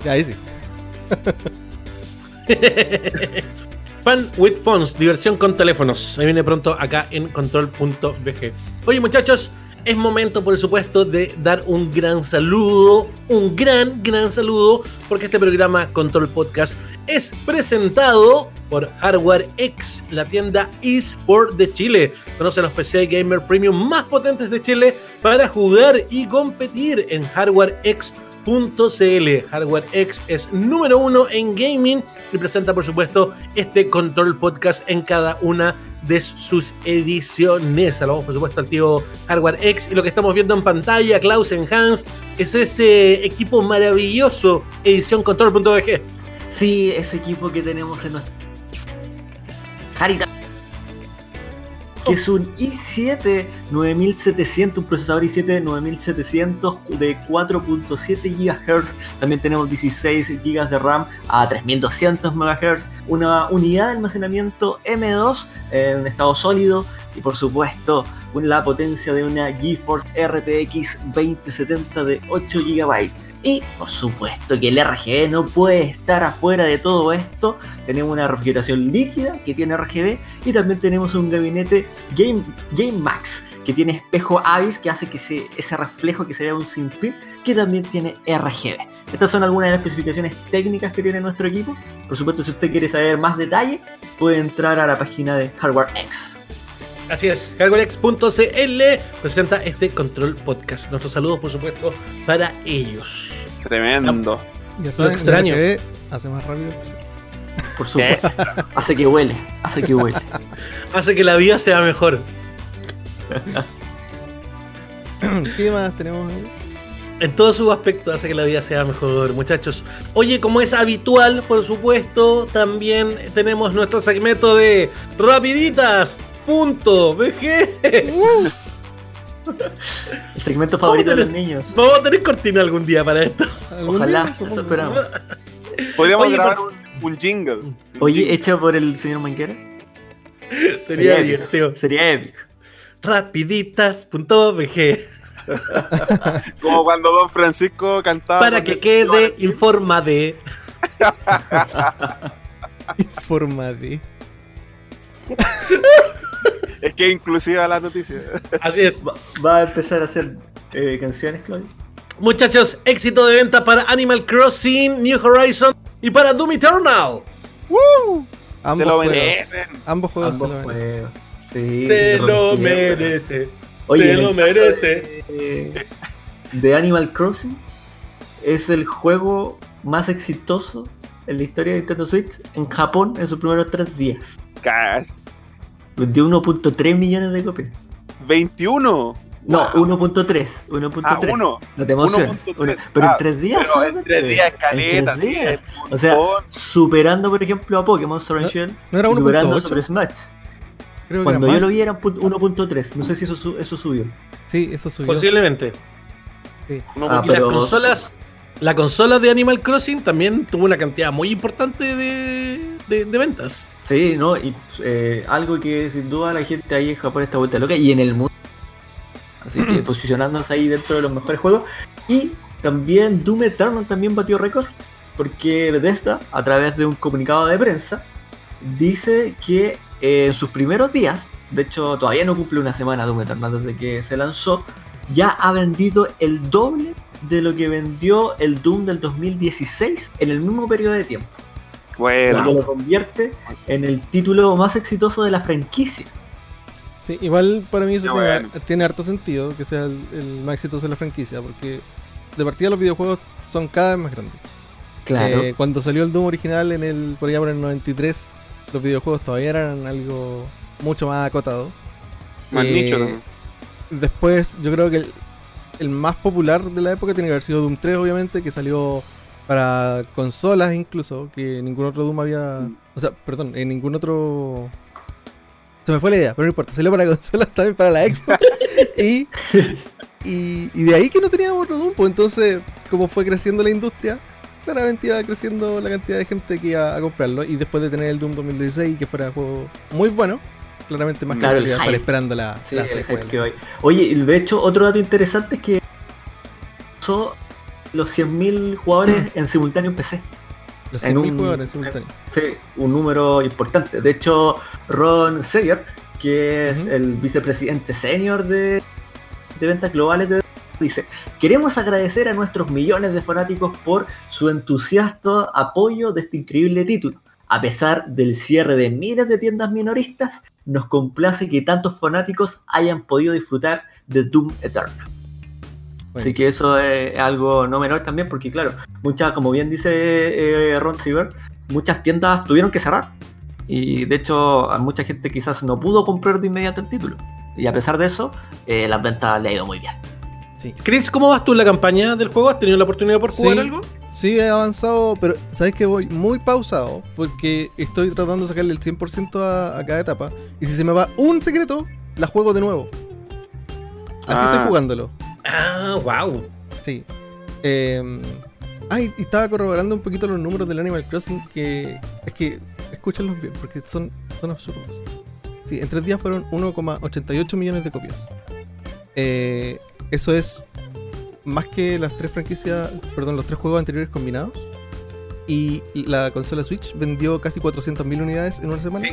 Speaker 2: Ahí sí. *laughs*
Speaker 1: Fun with Phones, diversión con teléfonos. Ahí viene pronto acá en control.bg. Oye muchachos, es momento por supuesto de dar un gran saludo, un gran, gran saludo, porque este programa Control Podcast es presentado por Hardware X, la tienda eSport de Chile. Conoce los PC Gamer Premium más potentes de Chile para jugar y competir en Hardware X .cl. Hardware X es número uno en gaming y presenta por supuesto este control podcast en cada una de sus ediciones. Saludamos por supuesto al tío Hardware X y lo que estamos viendo en pantalla, Klaus Hans, es ese equipo maravilloso, edición control.bg.
Speaker 3: Sí, ese equipo que tenemos en nuestra carita. Que es un i7 9700, un procesador i7 9700 de 4.7 GHz. También tenemos 16 GB de RAM a 3200 MHz. Una unidad de almacenamiento M2 en estado sólido. Y por supuesto, la potencia de una GeForce RTX 2070 de 8 GB. Y por supuesto que el RGB no puede estar afuera de todo esto. Tenemos una refrigeración líquida que tiene RGB y también tenemos un gabinete Game, Game Max que tiene espejo Avis que hace que se- ese reflejo que se vea un sinfín que también tiene RGB. Estas son algunas de las especificaciones técnicas que tiene nuestro equipo. Por supuesto, si usted quiere saber más detalle, puede entrar a la página de Hardware X.
Speaker 1: Así es, hardwarex.cl presenta este control podcast. Nuestros saludos por supuesto para ellos.
Speaker 4: Tremendo.
Speaker 2: Ya saben, el
Speaker 1: extraño.
Speaker 2: Hace más rápido. el PC.
Speaker 3: Por supuesto. *laughs* hace que huele, hace que huele.
Speaker 1: Hace que la vida sea mejor.
Speaker 2: ¿Qué más tenemos ahí?
Speaker 1: En todos sus aspectos hace que la vida sea mejor, muchachos. Oye, como es habitual, por supuesto, también tenemos nuestro segmento de rapiditas.bg.
Speaker 3: El segmento favorito de los niños.
Speaker 1: Vamos a tener cortina algún día para esto.
Speaker 2: ¿Algún
Speaker 3: Ojalá, eso esperamos.
Speaker 4: Podríamos
Speaker 1: Oye,
Speaker 4: grabar
Speaker 1: por-
Speaker 4: un, un jingle. Un
Speaker 3: Oye,
Speaker 4: jingle.
Speaker 3: hecho por el señor Manquera.
Speaker 1: Sería
Speaker 3: Sería épico.
Speaker 1: divertido.
Speaker 3: Sería épico.
Speaker 1: Rapiditas.bg. *laughs*
Speaker 4: Como cuando Don Francisco cantaba.
Speaker 1: Para que quede informa de. *laughs*
Speaker 2: Forma de. *laughs* *laughs*
Speaker 4: Es que inclusive la noticia.
Speaker 1: Así es.
Speaker 3: Va, va a empezar a hacer eh, canciones, Claudio.
Speaker 1: Muchachos, éxito de venta para Animal Crossing, New Horizon y para Doom Eternal.
Speaker 2: Ambos
Speaker 4: Se lo
Speaker 2: juegos.
Speaker 4: merecen.
Speaker 2: Ambos juegos
Speaker 3: Ambos
Speaker 2: se lo merecen.
Speaker 3: Sí,
Speaker 1: Se lo merece.
Speaker 3: Oye,
Speaker 1: se lo merece.
Speaker 3: De, de Animal Crossing, es el juego más exitoso en la historia de Nintendo Switch en Japón en sus primeros tres días. Vendió 1.3 millones de copias.
Speaker 4: 21.
Speaker 3: No,
Speaker 4: Wow.
Speaker 3: 1.3. 1.3.
Speaker 4: Ah.
Speaker 3: No te emociones.
Speaker 4: 1.3.
Speaker 3: Uno- Pero
Speaker 4: Ah,
Speaker 3: en tres días.
Speaker 4: Pero en tres días
Speaker 3: En
Speaker 4: caleta,
Speaker 3: tres
Speaker 4: sí,
Speaker 3: días. O sea, superando, por ejemplo, a Pokémon Sword and
Speaker 2: No,
Speaker 3: Shield.
Speaker 2: ¿No era
Speaker 3: y superando
Speaker 2: 1.8?
Speaker 3: sobre Smash.
Speaker 2: Creo
Speaker 3: Cuando yo
Speaker 2: más.
Speaker 3: lo vi era pu- 1.3. No sé si eso, eso subió.
Speaker 2: Sí, eso subió.
Speaker 1: Posiblemente.
Speaker 3: Ah,
Speaker 1: y
Speaker 4: punto-
Speaker 1: las consolas, la consola de Animal Crossing también tuvo una cantidad muy importante de, de- de ventas.
Speaker 3: Sí, ¿no? Y eh, algo que sin duda la gente ahí en Japón está vuelta loca y en el mundo. Así que *clears throat* posicionándose ahí dentro de los mejores juegos. Y también Doom Eternal también batió récord. Porque Bethesda, a través de un comunicado de prensa, dice que eh, en sus primeros días, de hecho todavía no cumple una semana Doom Eternal desde que se lanzó, ya ha vendido el doble de lo que vendió el Doom del 2016 en el mismo periodo de tiempo lo
Speaker 4: Bueno,
Speaker 3: que lo convierte en el título más exitoso de la franquicia.
Speaker 2: Sí, igual para mí eso
Speaker 4: Ya,
Speaker 2: tiene,
Speaker 4: bueno.
Speaker 2: tiene harto sentido que sea el, el más exitoso de la franquicia, porque de partida los videojuegos son cada vez más grandes. Eh, cuando salió el Doom original en el por allá por el 93, los videojuegos todavía eran algo mucho más acotado.
Speaker 4: más
Speaker 2: eh,
Speaker 4: nicho también.
Speaker 2: Después, yo creo que el, el más popular de la época tiene que haber sido Doom 3, obviamente, que salió para consolas incluso, que ningún otro Doom había... O sea, perdón, en ningún otro... Se me fue la idea, pero no importa, salió para *laughs* consolas también para la Xbox. *laughs* y, y, y de ahí que no teníamos otro Doom, pues entonces, como fue creciendo la industria, claramente iba creciendo la cantidad de gente que iba a comprarlo. Y después de tener el Doom 2016, que fuera un juego muy bueno, claramente más
Speaker 3: Claro, el
Speaker 2: iba a estar esperando la,
Speaker 3: Sí,
Speaker 2: la secuela.
Speaker 3: que. Oye, y de hecho, otro dato interesante es que los 100.000 jugadores en simultáneo en PC.
Speaker 2: Los
Speaker 3: En
Speaker 2: 100.000
Speaker 3: un-
Speaker 2: jugadores simultáneos.
Speaker 3: Sí, un número importante. De hecho, Ron Seger, que es el vicepresidente senior de, de ventas globales de dice, queremos agradecer a nuestros millones de fanáticos por su entusiasta apoyo de este increíble título. A pesar del cierre de miles de tiendas minoristas, nos complace que tantos fanáticos hayan podido disfrutar de Doom Eternal. Así que eso es algo no menor también, porque claro, muchas, como bien dice eh, Ron Seaver, muchas tiendas tuvieron que cerrar. Y de hecho, a mucha gente quizás no pudo comprar de inmediato el título. Y a pesar de eso, eh, las ventas le ha ido muy bien.
Speaker 1: Chris, ¿cómo vas tú en la campaña del juego? ¿Has tenido la oportunidad por jugar
Speaker 2: Sí.
Speaker 1: algo?
Speaker 2: Sí, he avanzado, pero sabes que voy muy pausado porque estoy tratando de sacarle el 100% a, a cada etapa. Y si se me va un secreto, la juego de nuevo. Así
Speaker 4: Ah.
Speaker 2: estoy jugándolo.
Speaker 1: Ah, wow.
Speaker 2: Sí. Eh, ay, y estaba corroborando un poquito los números del Animal Crossing que es que escúchenlos bien porque son, son absurdos. Sí, en tres días fueron 1,88 millones de copias. Eh, eso es más que las tres franquicias, perdón, los tres juegos anteriores combinados. Y la consola Switch vendió casi 400.000 unidades en una semana.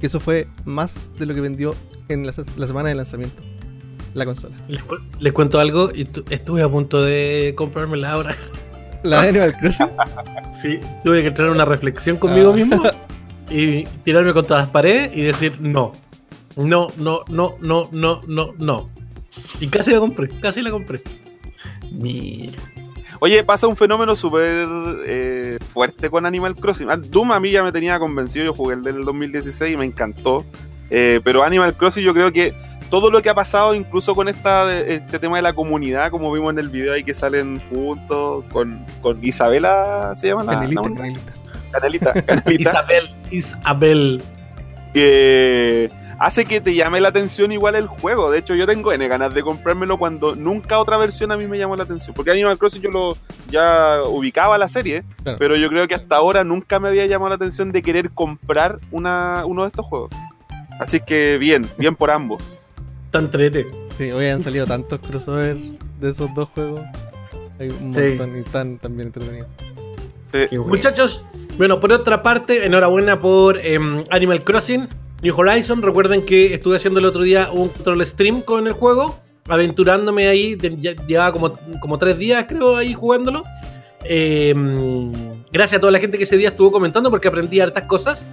Speaker 2: Que eso fue más de lo que vendió en la, la semana de lanzamiento. La consola.
Speaker 1: Les, cu- les cuento algo y tu- estuve a punto de comprármela ahora.
Speaker 2: La de Animal Crossing. *laughs*
Speaker 1: Sí, tuve que entrar en una reflexión conmigo
Speaker 2: Ah.
Speaker 1: mismo *laughs* y tirarme contra las paredes y decir no. No, no, no, no, no, no, no. Y casi la compré, casi la compré.
Speaker 3: Mira.
Speaker 4: Oye, pasa un fenómeno súper eh, fuerte con Animal Crossing. Ah, Doom a mí ya me tenía convencido, yo jugué el del 2016 y me encantó. Eh, pero Animal Crossing yo creo que todo lo que ha pasado, incluso con esta, este tema de la comunidad, como vimos en el video ahí que salen juntos con, con Isabela, ¿se llama la,
Speaker 2: Canelita,
Speaker 4: la-
Speaker 2: canelita.
Speaker 4: Canelita, *laughs* Canelita,
Speaker 1: Isabel, Isabel.
Speaker 4: que hace que te llame la atención igual el juego. De hecho, yo tengo N ganas de comprármelo cuando nunca otra versión a mí me llamó la atención. Porque Animal Crossing yo lo ya ubicaba la serie,
Speaker 2: Claro.
Speaker 4: pero yo creo que hasta ahora nunca me había llamado la atención de querer comprar una, uno de estos juegos. Así que bien, bien por ambos.
Speaker 1: Tan trete.
Speaker 2: Sí, hoy han salido tantos crossovers de esos dos juegos. Hay un
Speaker 3: Sí.
Speaker 2: montón y están también entretenidos.
Speaker 4: Sí.
Speaker 1: Muchachos, bueno, por otra parte, enhorabuena por em, Animal Crossing New Horizon. Recuerden que estuve haciendo el otro día un control stream con el juego, aventurándome ahí. de- ya- llevaba como, como tres días, creo, ahí jugándolo. Em, gracias a toda la gente que ese día estuvo comentando porque aprendí hartas cosas.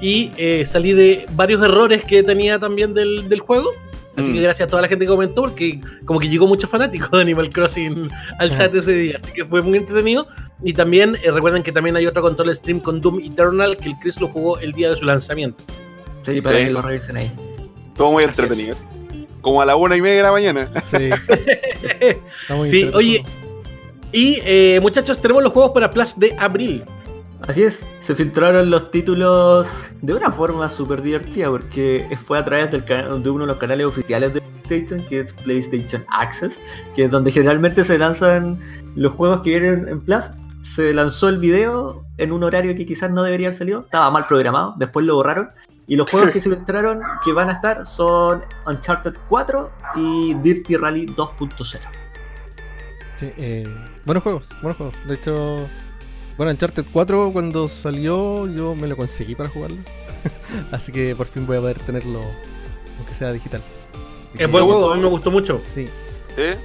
Speaker 1: Y eh, salí de varios errores que tenía también del, del juego. Así
Speaker 4: Mm.
Speaker 1: que gracias a toda la gente que comentó, porque como que llegó mucho fanático de Animal Crossing al chat ese día, así que fue muy entretenido. Y también eh, recuerden que también hay otro control stream con Doom Eternal, que el Chris lo jugó el día de su lanzamiento.
Speaker 3: Sí, para
Speaker 4: Sí.
Speaker 3: que lo revisen ahí.
Speaker 4: Todo muy entretenido. Como a la una y media de la mañana.
Speaker 2: Sí. *laughs* Está muy
Speaker 1: Sí, oye, y eh, muchachos, tenemos los juegos para Plus de abril.
Speaker 3: Así es, se filtraron los títulos de una forma súper divertida porque fue a través del de uno de los canales oficiales de PlayStation, que es PlayStation Access, que es donde generalmente se lanzan los juegos que vienen en Plus. Se lanzó el video en un horario que quizás no debería haber salido, estaba mal programado, después lo borraron. Y los juegos que se filtraron que van a estar son Uncharted 4 y Dirty Rally 2.0.
Speaker 2: Sí, eh, buenos juegos, buenos juegos. De hecho, bueno, Uncharted 4 cuando salió yo me lo conseguí para jugarlo. *laughs* Así que por fin voy a poder tenerlo, aunque sea digital.
Speaker 1: Es buen juego, a mí me gustó mucho.
Speaker 2: Sí.
Speaker 4: ¿Eh?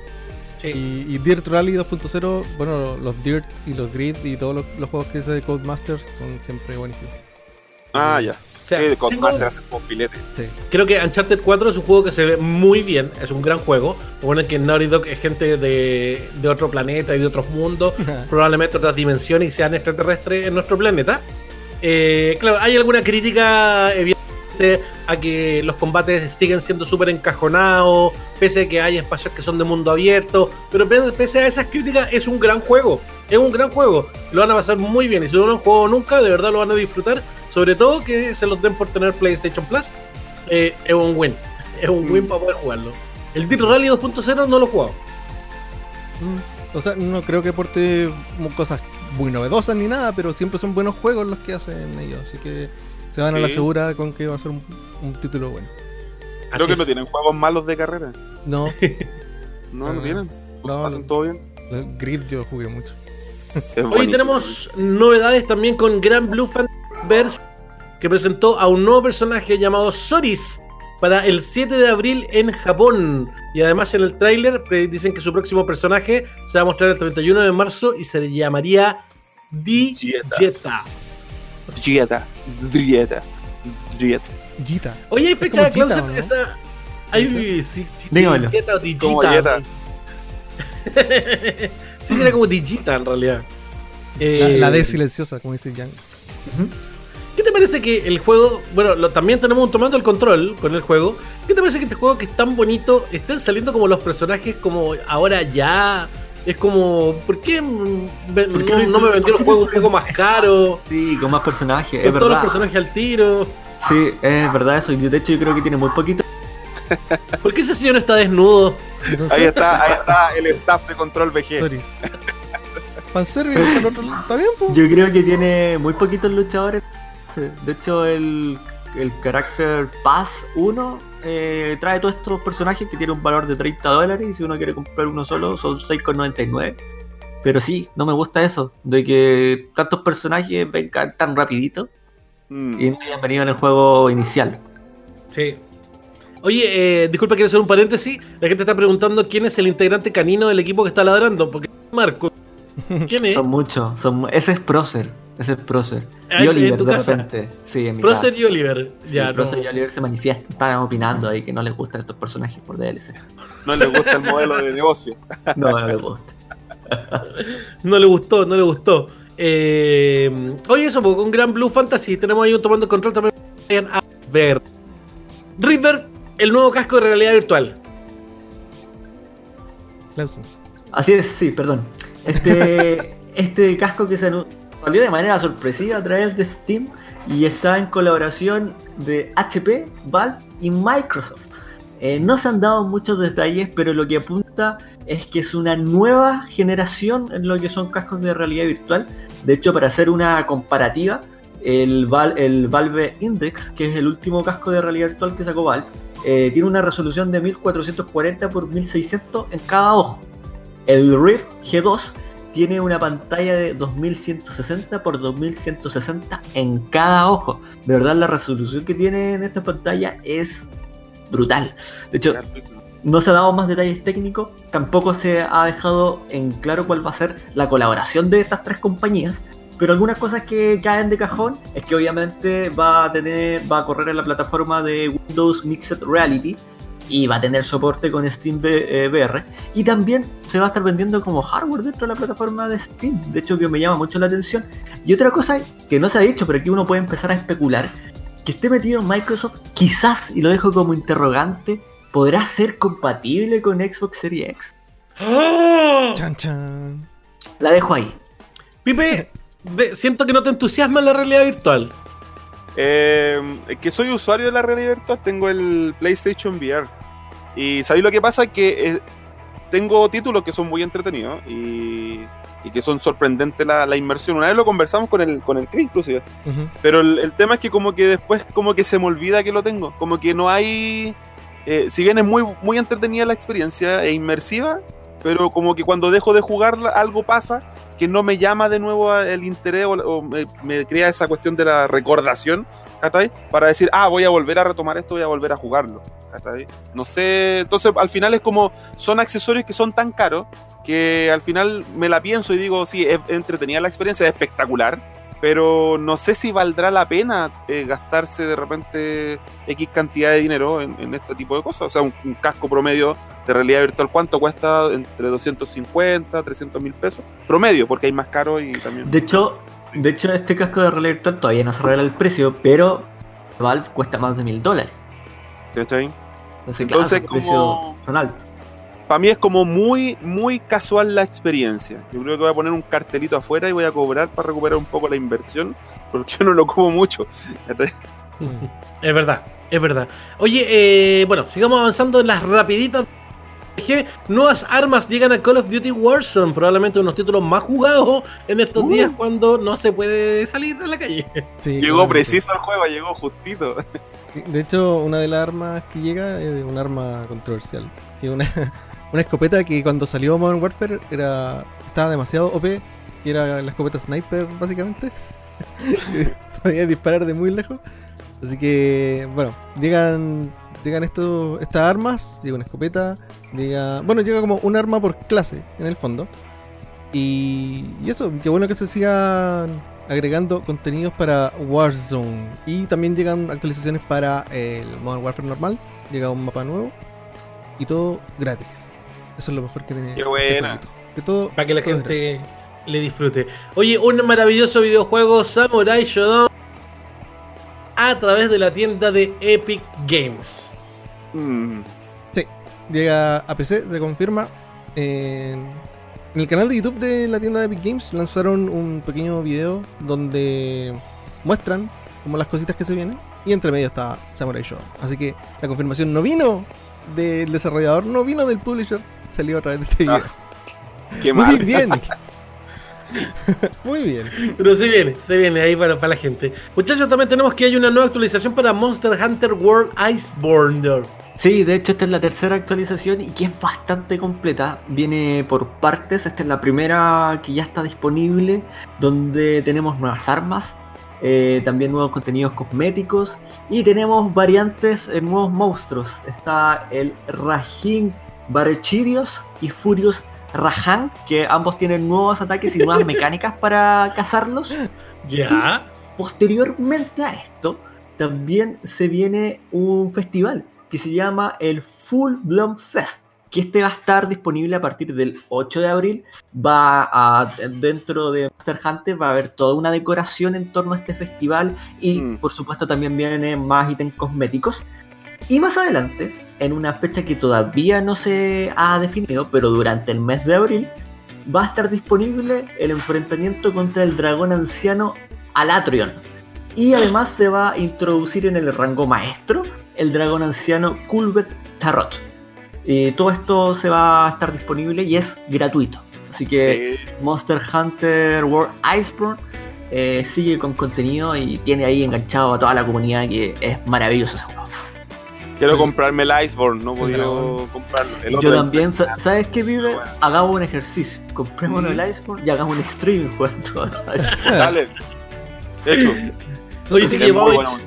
Speaker 1: Sí.
Speaker 2: Y, y Dirt Rally 2.0, bueno, los Dirt y los Grid y todos los, los juegos que hace Codemasters son siempre buenísimos.
Speaker 4: Ah, ya.
Speaker 1: O sea,
Speaker 4: sí, de
Speaker 1: tengo-
Speaker 4: hace como.
Speaker 2: Sí.
Speaker 1: Creo que Uncharted 4 es un juego que se ve muy bien, es un gran juego. Bueno, que Naughty Dog es gente de, de otro planeta y de otros mundos, probablemente otras dimensiones y sean extraterrestres en nuestro planeta. Eh, claro, hay alguna crítica evidente a que los combates siguen siendo súper encajonados, pese a que hay espacios que son de mundo abierto, pero pe- pese a esas críticas es un gran juego, es un gran juego, lo van a pasar muy bien y si no lo han jugado nunca, de verdad lo van a disfrutar, sobre todo que se los den por tener PlayStation Plus, eh, es un win, *laughs* es un win para poder jugarlo. El Deep Rally 2.0 no lo he jugado.
Speaker 2: Mm, O sea, no creo que aporte cosas muy novedosas ni nada, pero siempre son buenos juegos los que hacen ellos. Así que se van a la segura con que va a ser un, un título bueno.
Speaker 4: Creo
Speaker 1: Así
Speaker 4: que no tienen juegos malos de carrera.
Speaker 2: No, *laughs*
Speaker 4: No,
Speaker 2: Ah,
Speaker 4: no tienen.
Speaker 2: no.
Speaker 4: Hacen todo bien.
Speaker 2: Grid yo jugué mucho.
Speaker 1: Hoy tenemos novedades también con Gran Blue Fanverse que presentó a un nuevo personaje llamado Soris para el 7 de abril en Japón. Y además en el tráiler dicen que su próximo personaje se va a mostrar el 31 de marzo y se llamaría
Speaker 4: Dieta.
Speaker 1: Digeta.
Speaker 4: Dieta. Dieta. Dieta.
Speaker 2: Gita.
Speaker 1: Oye, hay fecha de closet.
Speaker 2: ¿o no?
Speaker 1: Esa... Hay, sí,
Speaker 3: Dígamelo.
Speaker 1: Digeta o Digita. *laughs* Sí, sería como Digita en realidad.
Speaker 2: La,
Speaker 1: Eh,
Speaker 2: la D silenciosa, como dice Jan.
Speaker 1: ¿Qué te parece que el juego, bueno, lo- también tenemos tomando el control con el juego, ¿qué te parece que este juego que es tan bonito, estén saliendo como los personajes como ahora ya? Es como, ¿por qué, ve-
Speaker 3: ¿Por qué
Speaker 1: no, me vendieron juegos un poco más caros?
Speaker 3: Sí, con más personajes,
Speaker 1: Con
Speaker 3: es
Speaker 1: todos los personajes al tiro.
Speaker 3: Sí, es verdad eso. y De hecho, yo creo que tiene muy poquito. *laughs*
Speaker 1: ¿Por qué ese señor no está desnudo?
Speaker 2: Entonces,
Speaker 4: Ahí está, ahí está el *laughs* staff de control VG. *laughs*
Speaker 2: Está bien, pues.
Speaker 3: Yo creo que tiene muy poquitos luchadores. De hecho, el, el carácter Pass 1 eh, trae todos estos personajes que tienen un valor de 30 dólares y si uno quiere comprar uno solo son 6,99. Pero sí, no me gusta eso, de que tantos personajes vengan tan rapidito
Speaker 4: Mm.
Speaker 3: y no hayan venido en el juego inicial.
Speaker 1: Sí. Oye, eh, disculpa, quiero hacer un paréntesis. La gente está preguntando quién es el integrante canino del equipo que está ladrando. Porque Marco. ¿Quién es?
Speaker 3: Son muchos, son, ese es Procer, ese es Procer.
Speaker 1: Ah,
Speaker 3: y Oliver
Speaker 1: en tu
Speaker 3: de
Speaker 1: casa.
Speaker 3: repente. Sí, en mi
Speaker 1: Procer
Speaker 3: casa.
Speaker 1: y Oliver.
Speaker 3: Sí,
Speaker 1: ya, no.
Speaker 3: Procer y Oliver se manifiestan, están opinando ahí que no les gustan estos personajes por DLC.
Speaker 4: No les gusta el modelo de negocio. *laughs*
Speaker 3: No, no les gusta. *laughs*
Speaker 1: No le gustó, no le gustó. Eh, oye, eso, pues, con Gran Blue Fantasy tenemos ahí un tomando control también. Vayan a ver. River, el nuevo casco de realidad virtual.
Speaker 2: Clausen.
Speaker 3: Así es, sí, perdón. Este, este casco que se salió de manera sorpresiva a través de Steam y está en colaboración de HP, Valve y Microsoft. Eh, no se han dado muchos detalles, pero lo que apunta es que es una nueva generación en lo que son cascos de realidad virtual. De hecho, para hacer una comparativa, el Valve Index, que es el último casco de realidad virtual que sacó Valve, eh, tiene una resolución de 1440 x 1600 en cada ojo. El Rift G2 tiene una pantalla de 2160 x 2160 en cada ojo. De verdad, la resolución que tiene en esta pantalla es brutal. De hecho, no se ha dado más detalles técnicos, tampoco se ha dejado en claro cuál va a ser la colaboración de estas tres compañías. Pero algunas cosas que caen de cajón es que obviamente va a tener, va a correr en la plataforma de Windows Mixed Reality y va a tener soporte con Steam V- eh, VR. Y también se va a estar vendiendo como hardware dentro de la plataforma de Steam. De hecho, que me llama mucho la atención. Y otra cosa que no se ha dicho, pero aquí uno puede empezar a especular, que esté metido en Microsoft, quizás, y lo dejo como interrogante, podrá ser compatible con Xbox Series X.
Speaker 2: Chan chan.
Speaker 3: La dejo ahí.
Speaker 1: Pipe, siento que no te entusiasma la realidad virtual.
Speaker 4: Eh, es que soy usuario de la realidad virtual, tengo el PlayStation VR. Y ¿sabéis lo que pasa? Que eh, tengo títulos que son muy entretenidos y, y que son sorprendentes la, la inmersión. Una vez lo conversamos con el, con el Chris, inclusive.
Speaker 2: Ujú.
Speaker 4: Pero el, el tema es que como que después como que se me olvida que lo tengo. Como que no hay... eh, si bien es muy, muy entretenida la experiencia e inmersiva, pero como que cuando dejo de jugarla algo pasa que no me llama de nuevo el interés o, o me, me crea esa cuestión de la recordación, ¿cachai? Para decir, ah, voy a volver a retomar esto, voy a volver a jugarlo, No sé, entonces al final es como, son accesorios que son tan caros que al final me la pienso y digo, sí, es entretenida la experiencia, es espectacular, pero no sé si valdrá la pena eh, gastarse de repente X cantidad de dinero en, en este tipo de cosas. O sea, un, un casco promedio de realidad virtual, ¿cuánto cuesta? Entre 250, 300 mil pesos. Promedio, porque hay más caro y también...
Speaker 3: De hecho, de hecho, este casco de realidad virtual todavía no se revela el precio, pero Valve cuesta más de mil dólares.
Speaker 4: ¿Cachai?
Speaker 3: Entonces,
Speaker 4: como-
Speaker 3: son altos.
Speaker 4: Para mí es como muy, muy casual la experiencia. Yo creo que voy a poner un cartelito afuera y voy a cobrar para recuperar un poco la inversión, porque yo no lo como mucho. *laughs*
Speaker 1: Es verdad, es verdad. Oye, eh, bueno, sigamos avanzando en las rapiditas. Nuevas armas llegan a Call of Duty Warzone, probablemente uno de los títulos más jugados en estos
Speaker 4: Uh.
Speaker 1: días cuando no se puede salir a la calle.
Speaker 2: Sí,
Speaker 4: Llegó preciso el juego, llegó justito.
Speaker 2: De hecho, una de las armas que llega es un arma controversial. Que una, *laughs* una escopeta que cuando salió Modern Warfare era estaba demasiado OP, que era la escopeta sniper básicamente. *laughs* Podía disparar de muy lejos. Así que, bueno, llegan llegan estos estas armas, llega una escopeta, llega, bueno, llega como un arma por clase en el fondo. Y, y eso, qué bueno que se sigan agregando contenidos para Warzone. Y también llegan actualizaciones para el Modern Warfare normal. Llega un mapa nuevo. Y todo gratis. Eso es lo mejor que tiene.
Speaker 4: Qué
Speaker 2: este
Speaker 4: buena.
Speaker 2: Que todo,
Speaker 1: Para que la gente le disfrute. Oye, un maravilloso videojuego Samurai Shodown a través de la tienda de Epic Games.
Speaker 4: Mm,
Speaker 2: gratis. Llega a PC, se confirma. En, en el canal de YouTube de la tienda de Epic Games lanzaron un pequeño video donde muestran como las cositas que se vienen. Y entre medio está Samurai Shodown. Así que la confirmación no vino del desarrollador, no vino del publisher. Salió a través de este video.
Speaker 4: qué
Speaker 2: Muy bien. *laughs* *laughs* Muy bien.
Speaker 1: Pero se viene, se viene ahí para, para la gente. Muchachos, también tenemos que hay una nueva actualización para Monster Hunter World Iceborne.
Speaker 3: Sí, de hecho esta es la tercera actualización y que es bastante completa. Viene por partes. Esta es la primera que ya está disponible, donde tenemos nuevas armas, eh, también nuevos contenidos cosméticos y tenemos variantes en nuevos monstruos. Está el Rajin Barechirios y Furious Rajan, que ambos tienen nuevos ataques y nuevas *laughs* mecánicas para cazarlos.
Speaker 1: Ya.
Speaker 3: Posteriormente a esto, también se viene un festival que se llama el Full Bloom Fest. Que este va a estar disponible a partir del 8 de abril. Va a, dentro de Monster Hunter va a haber toda una decoración en torno a este festival. Y
Speaker 4: Mm.
Speaker 3: por supuesto también vienen más ítems cosméticos. Y más adelante, en una fecha que todavía no se ha definido, pero durante el mes de abril, va a estar disponible el enfrentamiento contra el dragón anciano Alatrion. Y además se va a introducir en el rango maestro el dragón anciano Culbet Tarot. Y todo esto se va a estar disponible y es gratuito. Así que
Speaker 4: Sí.
Speaker 3: Monster Hunter World Iceborne eh, sigue con contenido y tiene ahí enganchado a toda la comunidad que es maravilloso ese juego.
Speaker 4: Quiero comprarme el Iceborne, no he
Speaker 2: El
Speaker 4: podido comprarlo. El
Speaker 3: Yo
Speaker 4: otro
Speaker 3: también, sa- ¿sabes qué, Vive?
Speaker 4: Bueno.
Speaker 3: Hagamos un ejercicio. Comprémonos el Iceborne y hagamos un stream jugando.
Speaker 4: Dale. De hecho,
Speaker 1: Oye, sí, vamos.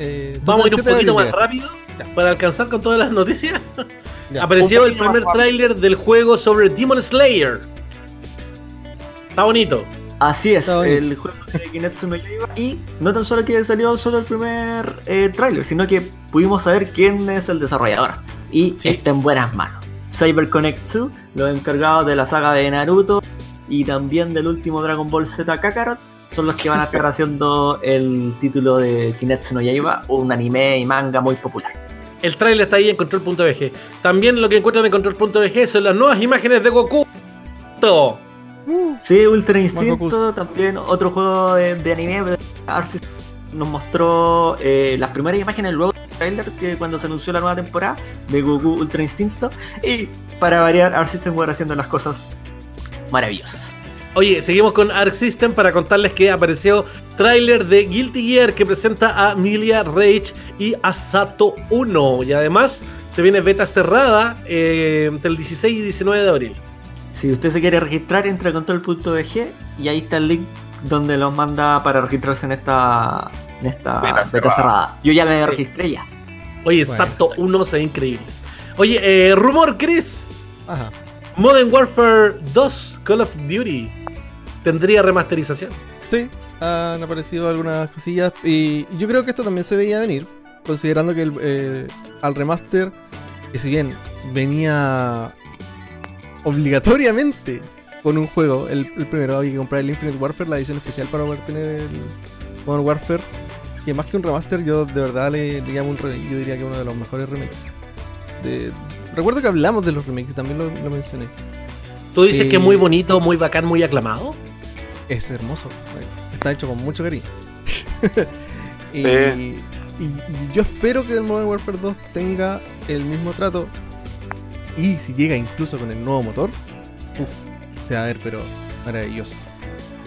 Speaker 2: Eh,
Speaker 1: vamos a ir un
Speaker 2: entonces, ¿qué te
Speaker 1: poquito más rápido para alcanzar con todas las noticias.
Speaker 2: Ya. *laughs*
Speaker 1: Apareció el primer tráiler del juego sobre Demon Slayer. Está bonito.
Speaker 3: Así es,
Speaker 2: bonito.
Speaker 3: el juego de Kinetsu no Yaiba. Y no tan solo que salió solo el primer eh, tráiler, sino que pudimos saber quién es el desarrollador. y
Speaker 1: Sí.
Speaker 3: está en buenas manos. CyberConnect 2, los encargados de la saga de Naruto y también del último Dragon Ball Z Kakarot, son los que van a estar haciendo el título de Kinetsu no Yaiba, un anime y manga muy popular.
Speaker 1: El trailer está ahí en control.bg. También lo que encuentran en control.bg son las nuevas imágenes de Goku. Todo.
Speaker 3: Sí, Ultra. Instinto, también otro juego de, de anime. System nos mostró eh, las primeras imágenes luego del trailer que cuando se anunció la nueva temporada de Goku Ultra Instinto. Y para variar, Arc System va haciendo las cosas maravillosas.
Speaker 1: Oye, seguimos con Arc System para contarles que apareció tráiler de Guilty Gear que presenta a Milia Rage y a Sato 1. Y además se viene beta cerrada eh, entre el 16 y 19 de abril.
Speaker 3: Si usted se quiere registrar, entra a control.bg y ahí está el link donde los manda para registrarse en esta, en esta
Speaker 4: Beta
Speaker 3: beta,
Speaker 4: cerrada.
Speaker 3: cerrada. Yo ya me
Speaker 1: Sí.
Speaker 3: registré ya.
Speaker 1: Oye,
Speaker 2: Bueno.
Speaker 1: Sato 1 se ve increíble. Oye, eh, rumor, Chris.
Speaker 2: Ajá.
Speaker 1: Modern Warfare 2 Call of Duty tendría remasterización.
Speaker 2: Sí, han aparecido algunas cosillas y yo creo que esto también se veía venir, considerando que el, eh, al remaster, que si bien venía obligatoriamente con un juego, el, primero había que comprar el Infinite Warfare, la edición especial para poder tener el Modern Warfare, que más que un remaster yo de verdad le, le llamo un yo diría que uno de los mejores remakes. De- recuerdo que hablamos de los remakes, también lo, lo mencioné.
Speaker 1: Tú dices
Speaker 2: Eh,
Speaker 1: que es muy bonito, muy bacán, muy aclamado.
Speaker 2: Es hermoso. Está hecho con mucho cariño. *laughs* y,
Speaker 4: Sí.
Speaker 2: y- y yo espero que el Modern Warfare 2 tenga el mismo trato. Y si llega incluso con el nuevo motor, uff, te va a ver, pero maravilloso.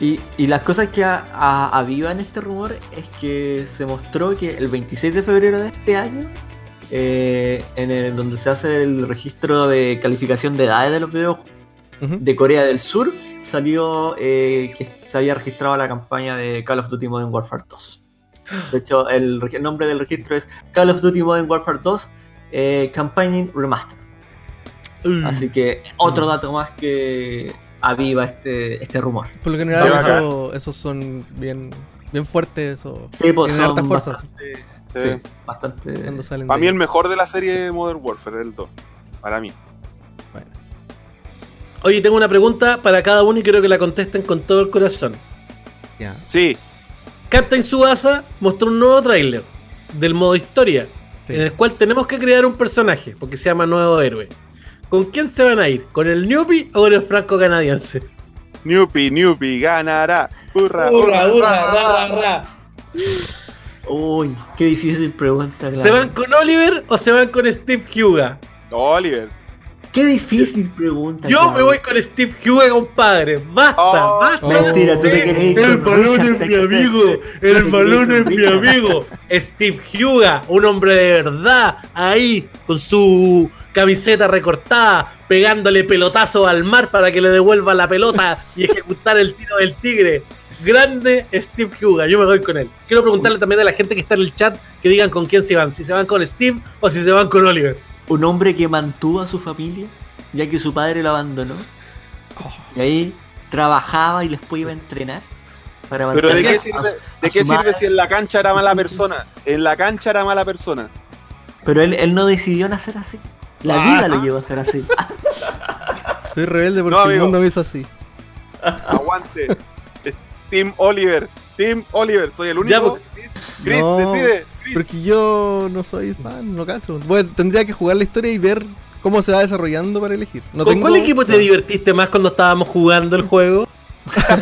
Speaker 3: Y, y las cosas que a- a- avivan este rumor es que se mostró que el 26 de febrero de este año, eh, en el, donde se hace el registro de calificación de edades de los videojuegos de Corea del Sur, salió eh, que se había registrado la campaña de Call of Duty Modern Warfare 2. De hecho, el, nombre del registro es Call of Duty Modern Warfare 2 eh, Campaign Remaster.
Speaker 1: Mm.
Speaker 3: Así que otro dato más que aviva este, este rumor.
Speaker 2: Por lo general, eso- esos son bien, bien fuertes. Eso,
Speaker 3: Sí, pues son
Speaker 2: fuerzas
Speaker 3: bastante-
Speaker 4: Sí.
Speaker 3: sí, bastante-
Speaker 2: cuando salen
Speaker 4: Para
Speaker 2: de
Speaker 4: mí
Speaker 2: ahí.
Speaker 4: el mejor de la serie Modern Warfare, el 2. Para mí.
Speaker 2: Bueno.
Speaker 1: Oye, tengo una pregunta para cada uno y quiero que la contesten con todo el corazón.
Speaker 2: Ya.
Speaker 4: Sí,
Speaker 1: Captain Subasa mostró un nuevo tráiler del modo historia,
Speaker 2: Sí.
Speaker 1: en el cual tenemos que crear un personaje, porque se llama Nuevo Héroe. ¿Con quién se van a ir? ¿Con el Newbie o con el franco canadiense?
Speaker 4: Newpie, Newpie, ganará. Hurra,
Speaker 1: Hurra,
Speaker 4: hurra,
Speaker 1: hurra,
Speaker 4: hurra,
Speaker 1: ra, ra, ra.
Speaker 3: Uy, qué difícil pregunta.
Speaker 1: ¿Se van con Oliver o se van con Steve Huga?
Speaker 4: Oliver.
Speaker 3: Qué difícil pregunta.
Speaker 1: Yo
Speaker 3: claro.
Speaker 1: me voy con Steve Huga, compadre. Basta,
Speaker 4: Oh.
Speaker 1: basta.
Speaker 3: Mentira, tú te querés ir
Speaker 1: El balón es mi amigo, el balón es mi amigo. Steve Huga, un hombre de verdad, ahí con su camiseta recortada, pegándole pelotazo al mar para que le devuelva la pelota y ejecutar el tiro del tigre. Grande Steve Huga, yo me voy con él. Quiero preguntarle también a la gente que está en el chat que digan con quién se van, si se van con Steve o si se van con Oliver.
Speaker 3: Un hombre que mantuvo a su familia, ya que su padre lo abandonó. Y ahí trabajaba y después iba a entrenar. Para
Speaker 4: Pero ¿de
Speaker 3: mantener
Speaker 4: qué sirve,
Speaker 3: a
Speaker 4: de qué sirve si en la cancha era mala persona? En la cancha era mala persona.
Speaker 3: Pero él, él no decidió nacer así. La
Speaker 4: Ah.
Speaker 3: vida lo llevó a ser así.
Speaker 2: Soy rebelde porque
Speaker 4: No,
Speaker 2: el mundo me hizo así.
Speaker 4: Aguante. Team Oliver. Team Oliver. Soy el
Speaker 1: Ya,
Speaker 4: único. Chris, Chris,
Speaker 2: No,
Speaker 4: decide. Chris.
Speaker 2: Porque yo no soy fan, no cacho. Bueno, tendría que jugar la historia y ver cómo se va desarrollando para elegir. No
Speaker 1: ¿Con
Speaker 2: tengo-
Speaker 1: cuál equipo te divertiste más cuando estábamos jugando el juego?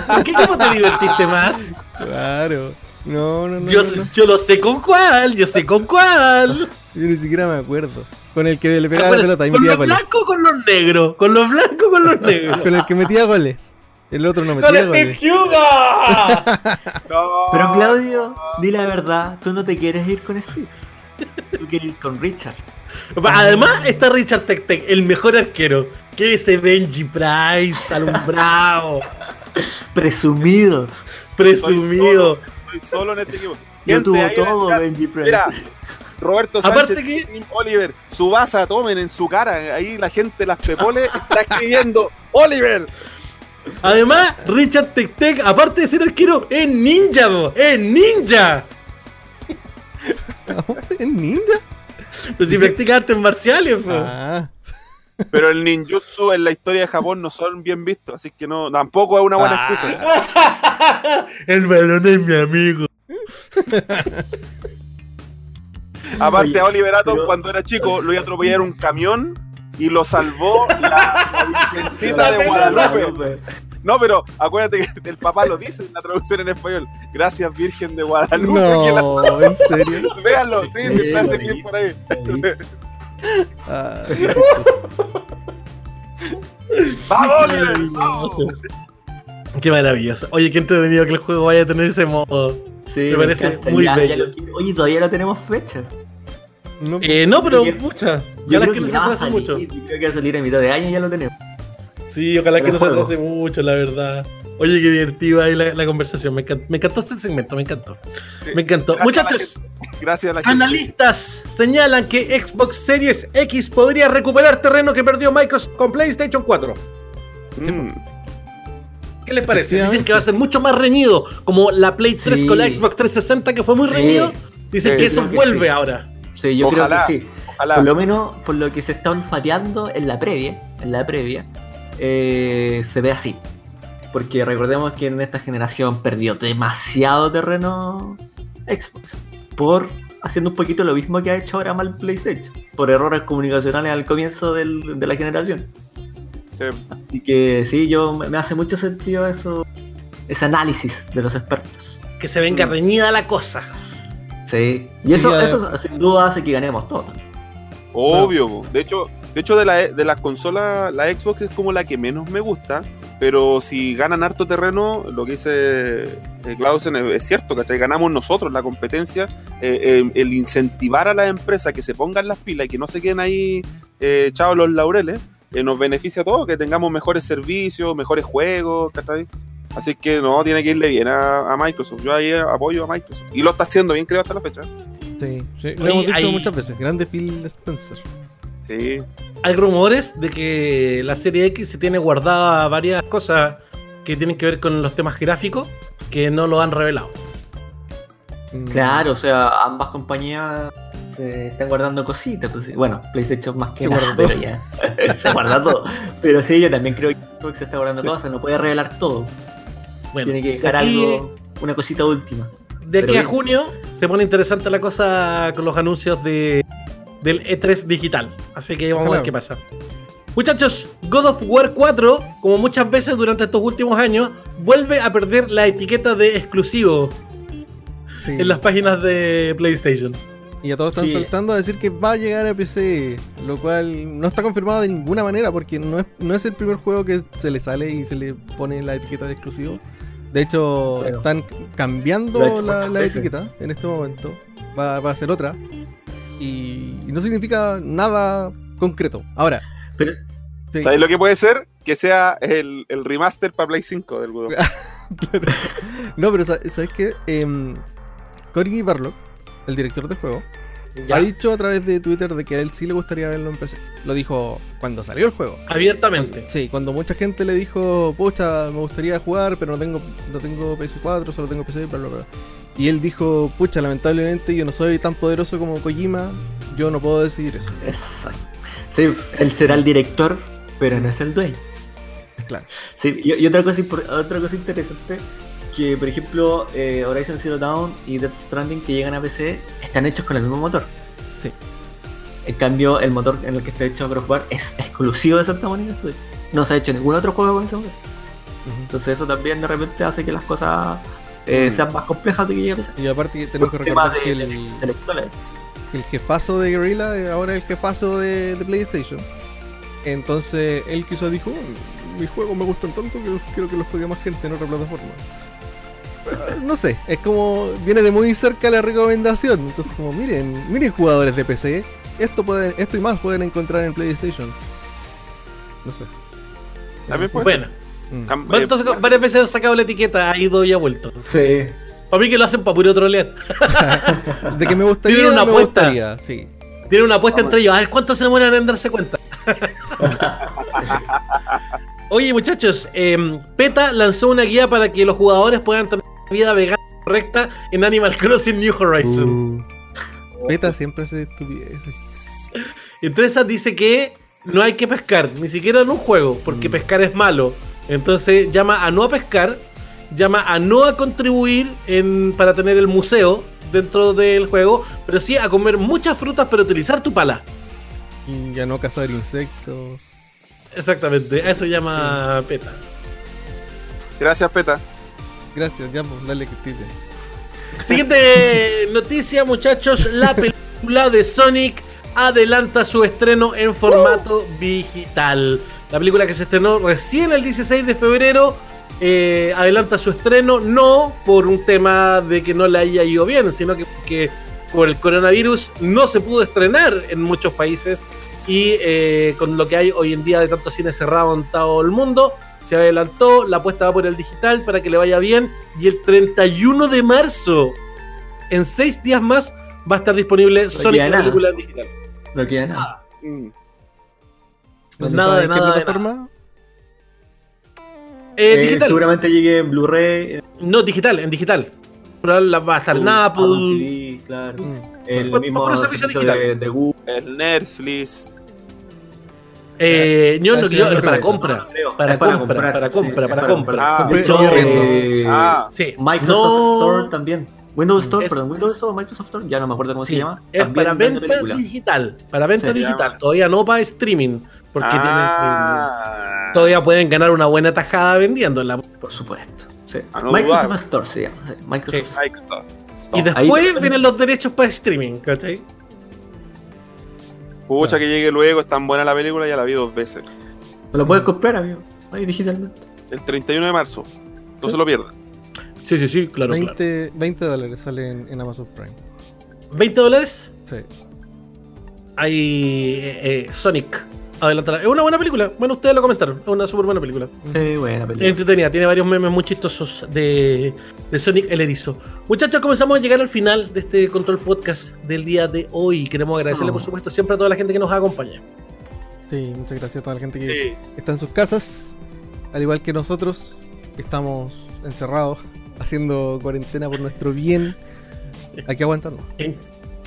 Speaker 1: ¿Con qué equipo te divertiste más?
Speaker 2: Claro. No, no, no.
Speaker 1: Yo,
Speaker 2: no, no.
Speaker 1: yo lo sé con cuál, yo sé con cuál.
Speaker 2: Yo ni siquiera me acuerdo. Con el que le pegaba
Speaker 1: Bueno,
Speaker 2: la pelota y
Speaker 1: ¿Con los blancos o con los negros? Con los blancos o con los negros.
Speaker 2: Con el que metía goles. El otro no
Speaker 1: ¡Con
Speaker 2: metía
Speaker 1: Steve! *laughs*
Speaker 4: No.
Speaker 3: Pero Claudio, di la verdad, tú no te quieres ir con Steve. Tú quieres ir con Richard.
Speaker 1: Además está Richard Tech Tech, el mejor arquero. Que ese Benji Price, alumbrado, *laughs*
Speaker 3: Presumido.
Speaker 1: presumido.
Speaker 4: Estoy solo en este equipo.
Speaker 3: Yo
Speaker 4: Gente,
Speaker 3: tuvo todo, Benji Price.
Speaker 4: Mira, Roberto
Speaker 1: Aparte
Speaker 4: Sánchez,
Speaker 1: que-
Speaker 4: Team Oliver, Subasa, tomen en su cara. Ahí la gente, las pepoles, está escribiendo Oliver.
Speaker 1: Además, Richard Tech Tech, aparte de ser arquero, es ninja, po, es ninja. *laughs*
Speaker 2: ¿Es ninja?
Speaker 1: Pero si practica artes marciales.
Speaker 2: Ah,
Speaker 4: Pero el ninjutsu en la historia de Japón no son bien vistos, así que no, tampoco es una buena
Speaker 2: Ah.
Speaker 4: excusa. *laughs*
Speaker 1: El balón es mi amigo.
Speaker 4: Aparte,
Speaker 3: Oye,
Speaker 4: a Oliver Atom,
Speaker 3: pero-
Speaker 4: cuando era chico, lo iba a atropellar un camión y lo salvó la, la Virgencita de Guadalupe. No, pero acuérdate que el papá lo dice en la traducción en español. Gracias, Virgen de Guadalupe.
Speaker 2: no, en serio.
Speaker 4: Véanlo, sí, sí, está ese clip por ahí.
Speaker 2: Ah.
Speaker 4: ¡Vamos.
Speaker 1: Qué maravilloso. Oye, qué entretenido que el juego vaya a tener ese modo.
Speaker 3: Sí,
Speaker 1: Me parece
Speaker 3: encanta,
Speaker 1: muy
Speaker 3: ya- ya
Speaker 1: bello.
Speaker 3: lo. Oye, todavía no tenemos fecha.
Speaker 2: No,
Speaker 1: Eh, no, pero pucha.
Speaker 3: Yo
Speaker 1: Ojalá
Speaker 3: creo
Speaker 1: que no se atrase
Speaker 3: salir,
Speaker 1: mucho.
Speaker 3: Creo que va a salir a mitad de año y ya lo tenemos.
Speaker 1: Sí, ojalá que no se atrase mucho, la verdad. Oye, qué divertida ahí la, la conversación. Me encantó, me encantó este segmento, me encantó.
Speaker 4: Sí.
Speaker 1: Me encantó.
Speaker 4: Gracias a la
Speaker 1: Muchachos,
Speaker 4: Gracias a la gente.
Speaker 1: analistas señalan que Xbox Series X podría recuperar terreno que perdió Microsoft con PlayStation 4.
Speaker 4: Mm.
Speaker 1: ¿Qué les parece? Dicen que va a ser mucho más reñido, como la Play 3
Speaker 3: Sí.
Speaker 1: con la Xbox 360 que fue muy
Speaker 3: Sí.
Speaker 1: reñido. Dicen
Speaker 4: Sí,
Speaker 1: que eso
Speaker 3: que
Speaker 1: vuelve
Speaker 3: sí.
Speaker 1: ahora.
Speaker 3: Sí, yo
Speaker 4: Ojalá.
Speaker 3: creo que sí.
Speaker 4: Ojalá.
Speaker 3: Por lo menos, por lo que se está olfateando en la previa, en la previa, eh, se ve así. Porque recordemos que en esta generación perdió demasiado terreno Xbox. Por haciendo un poquito lo mismo que ha hecho ahora mal PlayStation. Por errores comunicacionales al comienzo del- de la generación.
Speaker 4: Sí.
Speaker 3: Así que sí, yo me me hace mucho sentido eso, ese análisis de los expertos.
Speaker 1: Que se venga
Speaker 4: Mm.
Speaker 1: reñida la cosa.
Speaker 3: Sí. Y eso, sin duda hace que ganemos todos.
Speaker 4: Obvio, de hecho, de hecho de la de las consolas, la Xbox es como la que menos me gusta, pero si ganan harto terreno, lo que dice eh, Clausen es, es cierto, que ganamos nosotros la competencia, eh, eh, el incentivar a las empresas que se pongan las pilas y que no se queden ahí eh, echados los laureles, eh, nos beneficia a todos, que tengamos mejores servicios, mejores juegos, ¿cachai? Así que no, tiene que irle bien a, a Microsoft. Yo ahí apoyo a Microsoft. Y lo está haciendo bien, creo, hasta la fecha.
Speaker 2: sí, sí, lo
Speaker 1: Oye,
Speaker 2: hemos dicho
Speaker 1: hay-
Speaker 2: muchas veces. Grande Phil Spencer.
Speaker 4: Sí.
Speaker 1: Hay rumores de que la serie X se tiene guardada varias cosas que tienen que ver con los temas gráficos que no lo han revelado.
Speaker 2: Mm,
Speaker 3: Claro, o sea, ambas compañías se están guardando cositas. pues bueno, PlayStation más que
Speaker 2: Se
Speaker 3: nada, pero ya. *laughs* se guarda todo. Pero sí, yo también creo que Xbox se está guardando cosas, no puede revelar todo.
Speaker 1: Bueno,
Speaker 3: Tiene que dejar
Speaker 1: de aquí,
Speaker 3: algo, una cosita última.
Speaker 1: de aquí
Speaker 3: pero
Speaker 1: a
Speaker 3: bien.
Speaker 1: junio se pone interesante la cosa con los anuncios de, del E3 digital. Así que vamos a ver qué pasa. Muchachos, God of War 4, como muchas veces durante estos últimos años, vuelve a perder la etiqueta de exclusivo
Speaker 2: sí.
Speaker 1: en las páginas de PlayStation.
Speaker 2: Y a todos están
Speaker 3: Sí.
Speaker 2: saltando a decir que va a llegar a PC, lo cual no está confirmado de ninguna manera porque no es, no es el primer juego que se le sale y se le pone la etiqueta de exclusivo. De hecho, están cambiando la, etiqueta en este momento. Va, va a ser otra. Y, y no significa nada concreto. Ahora,
Speaker 3: Pero
Speaker 2: sí,
Speaker 4: ¿Sabes lo que puede ser? Que sea el, el remaster para Play 5 del juego. *laughs*
Speaker 2: no, pero sa- ¿sabes qué? Em, Cory Barlock, el director del juego,
Speaker 1: Ya,
Speaker 2: ha dicho a través de Twitter de que a él sí le gustaría verlo en PC. Lo dijo cuando salió el juego.
Speaker 1: abiertamente.
Speaker 2: Sí, cuando mucha gente le dijo, pucha, me gustaría jugar, pero no tengo, no tengo PS4, solo tengo PC, bla, bla, bla. Y él dijo, pucha, lamentablemente yo no soy tan poderoso como Kojima, yo no puedo decidir eso.
Speaker 3: Exacto. Sí, él será el director, pero no es el dueño.
Speaker 2: Claro.
Speaker 3: Sí, y, y otra, cosa, otra cosa interesante, que por ejemplo eh, Horizon Zero Dawn y Death Stranding que llegan a PC están hechos con el mismo motor.
Speaker 2: Sí.
Speaker 3: En cambio, el motor en el que está hecho War es exclusivo de Santa Studios. No se ha hecho ningún otro juego con ese motor. Entonces eso también de repente hace que las cosas eh,
Speaker 4: Mm.
Speaker 3: sean más complejas de que llegue a PC.
Speaker 2: Y aparte tenemos que recordar que el,
Speaker 3: intelectuales.
Speaker 2: el jefazo de Guerrilla eh, ahora es el jefazo de, de PlayStation. Entonces él quizás dijo, "Oh, mis juegos me gustan tanto que quiero que los juegue más gente en otra plataforma. No sé, es como viene de muy cerca la recomendación. Entonces como miren, miren jugadores de PC, esto pueden, esto y más pueden encontrar en PlayStation. No sé.
Speaker 4: También puede
Speaker 1: Bueno,
Speaker 2: Mm.
Speaker 1: Bueno,
Speaker 4: eh,
Speaker 1: entonces varias veces han sacado la etiqueta, ha ido y ha vuelto.
Speaker 3: Sí.
Speaker 1: Para mí que lo hacen para puro trolear. *laughs*
Speaker 2: De que me gustaría,
Speaker 1: Tienen una
Speaker 2: me
Speaker 1: apuesta.
Speaker 2: gustaría, sí.
Speaker 1: Tienen una apuesta entre ellos. A ver cuánto se demoran en darse cuenta. *laughs* Oye, muchachos, em, PETA lanzó una guía para que los jugadores puedan una vida vegana correcta en Animal Crossing New Horizon.
Speaker 2: Uh, Beta siempre.
Speaker 1: Y entre esas dice que no hay que pescar, ni siquiera en un juego, porque
Speaker 2: Mm.
Speaker 1: pescar es malo. Entonces llama a no a pescar, llama a no a contribuir en, para tener el museo dentro del juego, pero sí a comer muchas frutas, pero utilizar tu pala.
Speaker 2: Y ya no cazar insectos.
Speaker 1: Exactamente, a eso llama PETA.
Speaker 4: Gracias, Peta.
Speaker 2: Gracias, ya, pues, dale que bien.
Speaker 1: Siguiente *laughs* noticia, muchachos. La película de Sonic adelanta su estreno en formato digital. La película que se estrenó recién el 16 de febrero eh, adelanta su estreno, no por un tema de que no le haya ido bien, sino que porque por el coronavirus no se pudo estrenar en muchos países y eh, con lo que hay hoy en día de tantos cines cerrados en todo el mundo, se adelantó, la apuesta va por el digital para que le vaya bien y el 31 de marzo, en seis días más, va a estar disponible Sonic la
Speaker 3: nada.
Speaker 1: película en digital.
Speaker 3: No queda nada.
Speaker 4: Mm.
Speaker 2: No se
Speaker 1: Nada
Speaker 2: sabe
Speaker 1: de
Speaker 2: en qué
Speaker 1: nada de
Speaker 2: plataforma.
Speaker 1: Eh,
Speaker 3: Eh,
Speaker 1: digital,
Speaker 3: seguramente llegue en Blu-ray. en
Speaker 1: no digital, en digital. Va a estar en
Speaker 3: Apple
Speaker 1: Apple.
Speaker 3: TV, claro.
Speaker 2: Mm.
Speaker 3: El
Speaker 1: Por-
Speaker 3: mismo
Speaker 1: servicio
Speaker 3: servicio
Speaker 1: digital.
Speaker 3: de, de Google.
Speaker 4: El Netflix.
Speaker 1: Eh, no, no, yo-
Speaker 2: ya lo
Speaker 1: para compra. Para
Speaker 3: Es para
Speaker 1: compra,
Speaker 3: comprar,
Speaker 1: para compra, para compra.
Speaker 3: De hecho,
Speaker 4: Ah,
Speaker 3: Microsoft
Speaker 1: no-
Speaker 3: Store también. Windows Store,
Speaker 1: Es-
Speaker 3: perdón, Windows Store, Microsoft Store, ya no me acuerdo cómo
Speaker 1: Sí,
Speaker 3: se llama.
Speaker 1: es
Speaker 3: también
Speaker 1: para venta digital. Para venta digital.
Speaker 4: llama.
Speaker 1: Todavía no para streaming. Porque tienen,
Speaker 4: ah.
Speaker 1: todavía pueden ganar una buena tajada vendiéndola.
Speaker 3: Por supuesto. Sí.
Speaker 4: No
Speaker 3: Microsoft. Store se llama. sí, Microsoft.
Speaker 4: Microsoft.
Speaker 1: Y después vienen los derechos para streaming, ¿cachai?
Speaker 4: Pucha, que llegue luego, es tan buena la película, ya la vi dos veces.
Speaker 3: Lo puedes comprar, amigo. Ahí digitalmente.
Speaker 4: El 31 de marzo. No se lo pierdan.
Speaker 1: Sí, sí, sí, claro, claro.
Speaker 2: 20, 20 dólares sale en, en Amazon Prime.
Speaker 1: ¿20 dólares?
Speaker 2: Sí.
Speaker 1: Hay eh, eh, Sonic. Adelántala. Es una buena película. Bueno, ustedes lo comentaron. Es una súper buena película.
Speaker 3: Sí, buena película.
Speaker 1: entretenida. Tiene varios memes muy chistosos de, de Sonic el Erizo. Muchachos, comenzamos a llegar al final de este Control Podcast del día de hoy. Queremos agradecerle,
Speaker 3: Oh.
Speaker 1: por supuesto, siempre a toda la gente que nos acompaña.
Speaker 2: Sí, muchas gracias a toda la gente que
Speaker 4: Sí.
Speaker 2: está en sus casas. Al igual que nosotros, estamos encerrados, haciendo cuarentena por nuestro bien. Hay que aguantarnos.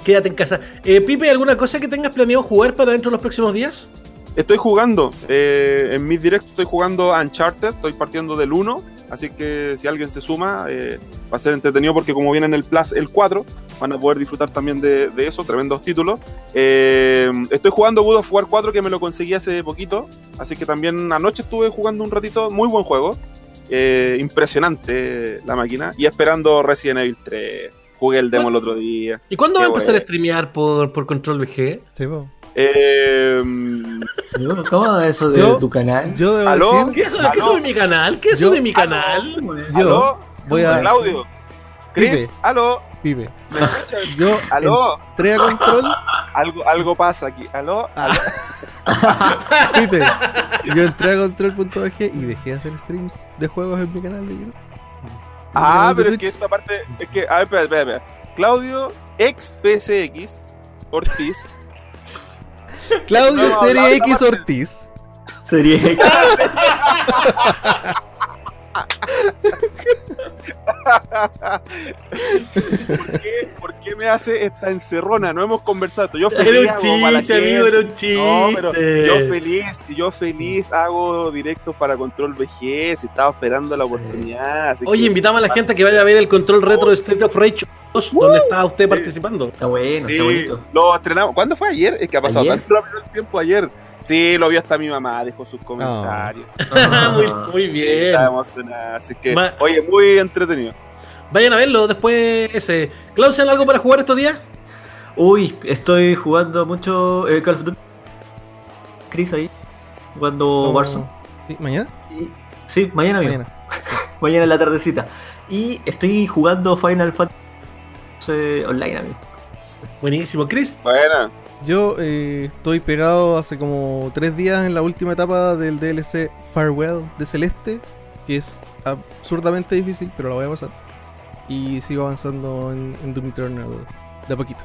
Speaker 1: Quédate en casa. Eh, Pipe, ¿alguna cosa que tengas planeado jugar para dentro de los próximos días?
Speaker 4: Estoy jugando, eh, en mis directos estoy jugando Uncharted, estoy partiendo del 1, así que si alguien se suma eh, va a ser entretenido porque como viene en el Plus el 4, van a poder disfrutar también de, de eso, tremendos títulos. Eh, estoy jugando God of War 4 que me lo conseguí hace poquito, así que también anoche estuve jugando un ratito, muy buen juego, eh, impresionante la máquina, y esperando Resident Evil 3. Jugué el demo el otro día.
Speaker 1: ¿Y cuándo va a empezar a streamear por, por Control VG?
Speaker 2: Sí, po.
Speaker 4: Eh,
Speaker 3: Amigo, ¿Cómo es eso de
Speaker 2: Yo-
Speaker 3: tu canal?
Speaker 2: Yo debo
Speaker 4: ¿Aló?
Speaker 2: decir,
Speaker 1: ¿Qué es ¿Qué
Speaker 4: ¿Aló?
Speaker 1: eso de mi canal? ¿Qué es eso
Speaker 2: Yo-
Speaker 1: de mi canal?
Speaker 2: yo
Speaker 4: ¿Aló?
Speaker 2: voy a.
Speaker 4: Claudio. Chris,
Speaker 2: Pipe.
Speaker 4: aló.
Speaker 2: Pipe. Yo
Speaker 4: Aló.
Speaker 2: entré a control.
Speaker 4: Algo, algo pasa aquí. ¿Aló? ¿Aló? *laughs*
Speaker 2: Pipe. Yo entré a control.org y dejé de hacer streams de juegos en mi canal de YouTube.
Speaker 4: Ah, pero es que esta parte. Es que. A ver, espera, espera, espera. Claudio, ex PSX, Ortiz.
Speaker 2: Claudio Serie X Ortiz. *laughs*
Speaker 3: Serie
Speaker 4: ¿Por *laughs* qué, por qué me hace esta encerrona? No hemos conversado. Yo
Speaker 1: Era
Speaker 4: feliz
Speaker 1: un
Speaker 4: para la
Speaker 1: chiste, amigo, era un chiste.
Speaker 4: No, pero yo feliz, yo feliz hago directos para Control VG, si estaba esperando la oportunidad.
Speaker 1: Oye,
Speaker 4: que-
Speaker 1: invitamos a la gente a que vaya a ver el control retro de State of Rage 2, donde está usted participando.
Speaker 3: Está bueno,
Speaker 4: Sí,
Speaker 3: está bonito.
Speaker 4: lo estrenamos. ¿Cuándo fue ayer? Es que ha pasado
Speaker 3: ¿Ayer?
Speaker 4: tan rápido el tiempo ayer. Sí, lo vio hasta mi mamá, dejó sus comentarios. *laughs*
Speaker 1: muy, *laughs* muy bien.
Speaker 4: Estaba emocionada. Así que,
Speaker 1: Ma-
Speaker 4: oye, muy entretenido.
Speaker 1: Vayan a verlo después. Ese. ¿Clausen algo para jugar estos días?
Speaker 3: Uy, estoy jugando mucho eh, Call of Duty. Chris ahí, jugando Warzone.
Speaker 2: Sí, mañana.
Speaker 3: Y- sí, mañana mismo.
Speaker 2: Mañana. *laughs*
Speaker 3: Mañana en la tardecita. Y estoy jugando Final Fantasy eh, online, amigo.
Speaker 1: Buenísimo. Chris,
Speaker 4: Bueno,
Speaker 2: Yo eh, estoy pegado hace como tres días en la última etapa del DLC Farewell de Celeste, que es absurdamente difícil, pero lo voy a pasar. Y sigo avanzando en, en Doom Eternal de a poquito.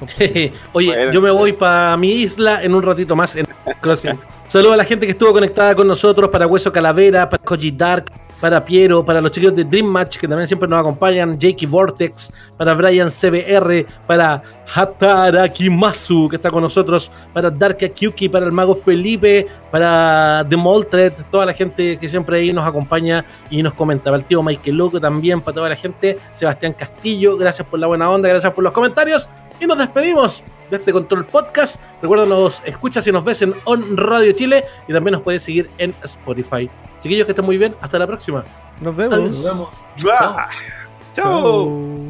Speaker 2: *laughs*
Speaker 1: Oye,
Speaker 4: Bueno.
Speaker 1: yo me voy para mi isla en un ratito más en Crossing. Saludos a la gente que estuvo conectada con nosotros, para Hueso Calavera, para Koji Dark, para Piero, para los chicos de Dream Match que también siempre nos acompañan, Jakey Vortex, para Brian CBR, para Hataraki Masu que está con nosotros, para Dark Kyuki, para el mago Felipe, para The Moltred, toda la gente que siempre ahí nos acompaña y nos comenta, para el tío Michael Loco también, para toda la gente, Sebastián Castillo, gracias por la buena onda, gracias por los comentarios y nos despedimos de este Control Podcast. Recuerda, nos escuchas y nos ves en On Radio Chile y también nos puedes seguir en Spotify. Chiquillos, que estén muy bien. Hasta la próxima.
Speaker 2: Nos vemos.
Speaker 1: Nos vemos.
Speaker 4: ¡Ah! ¡Chao!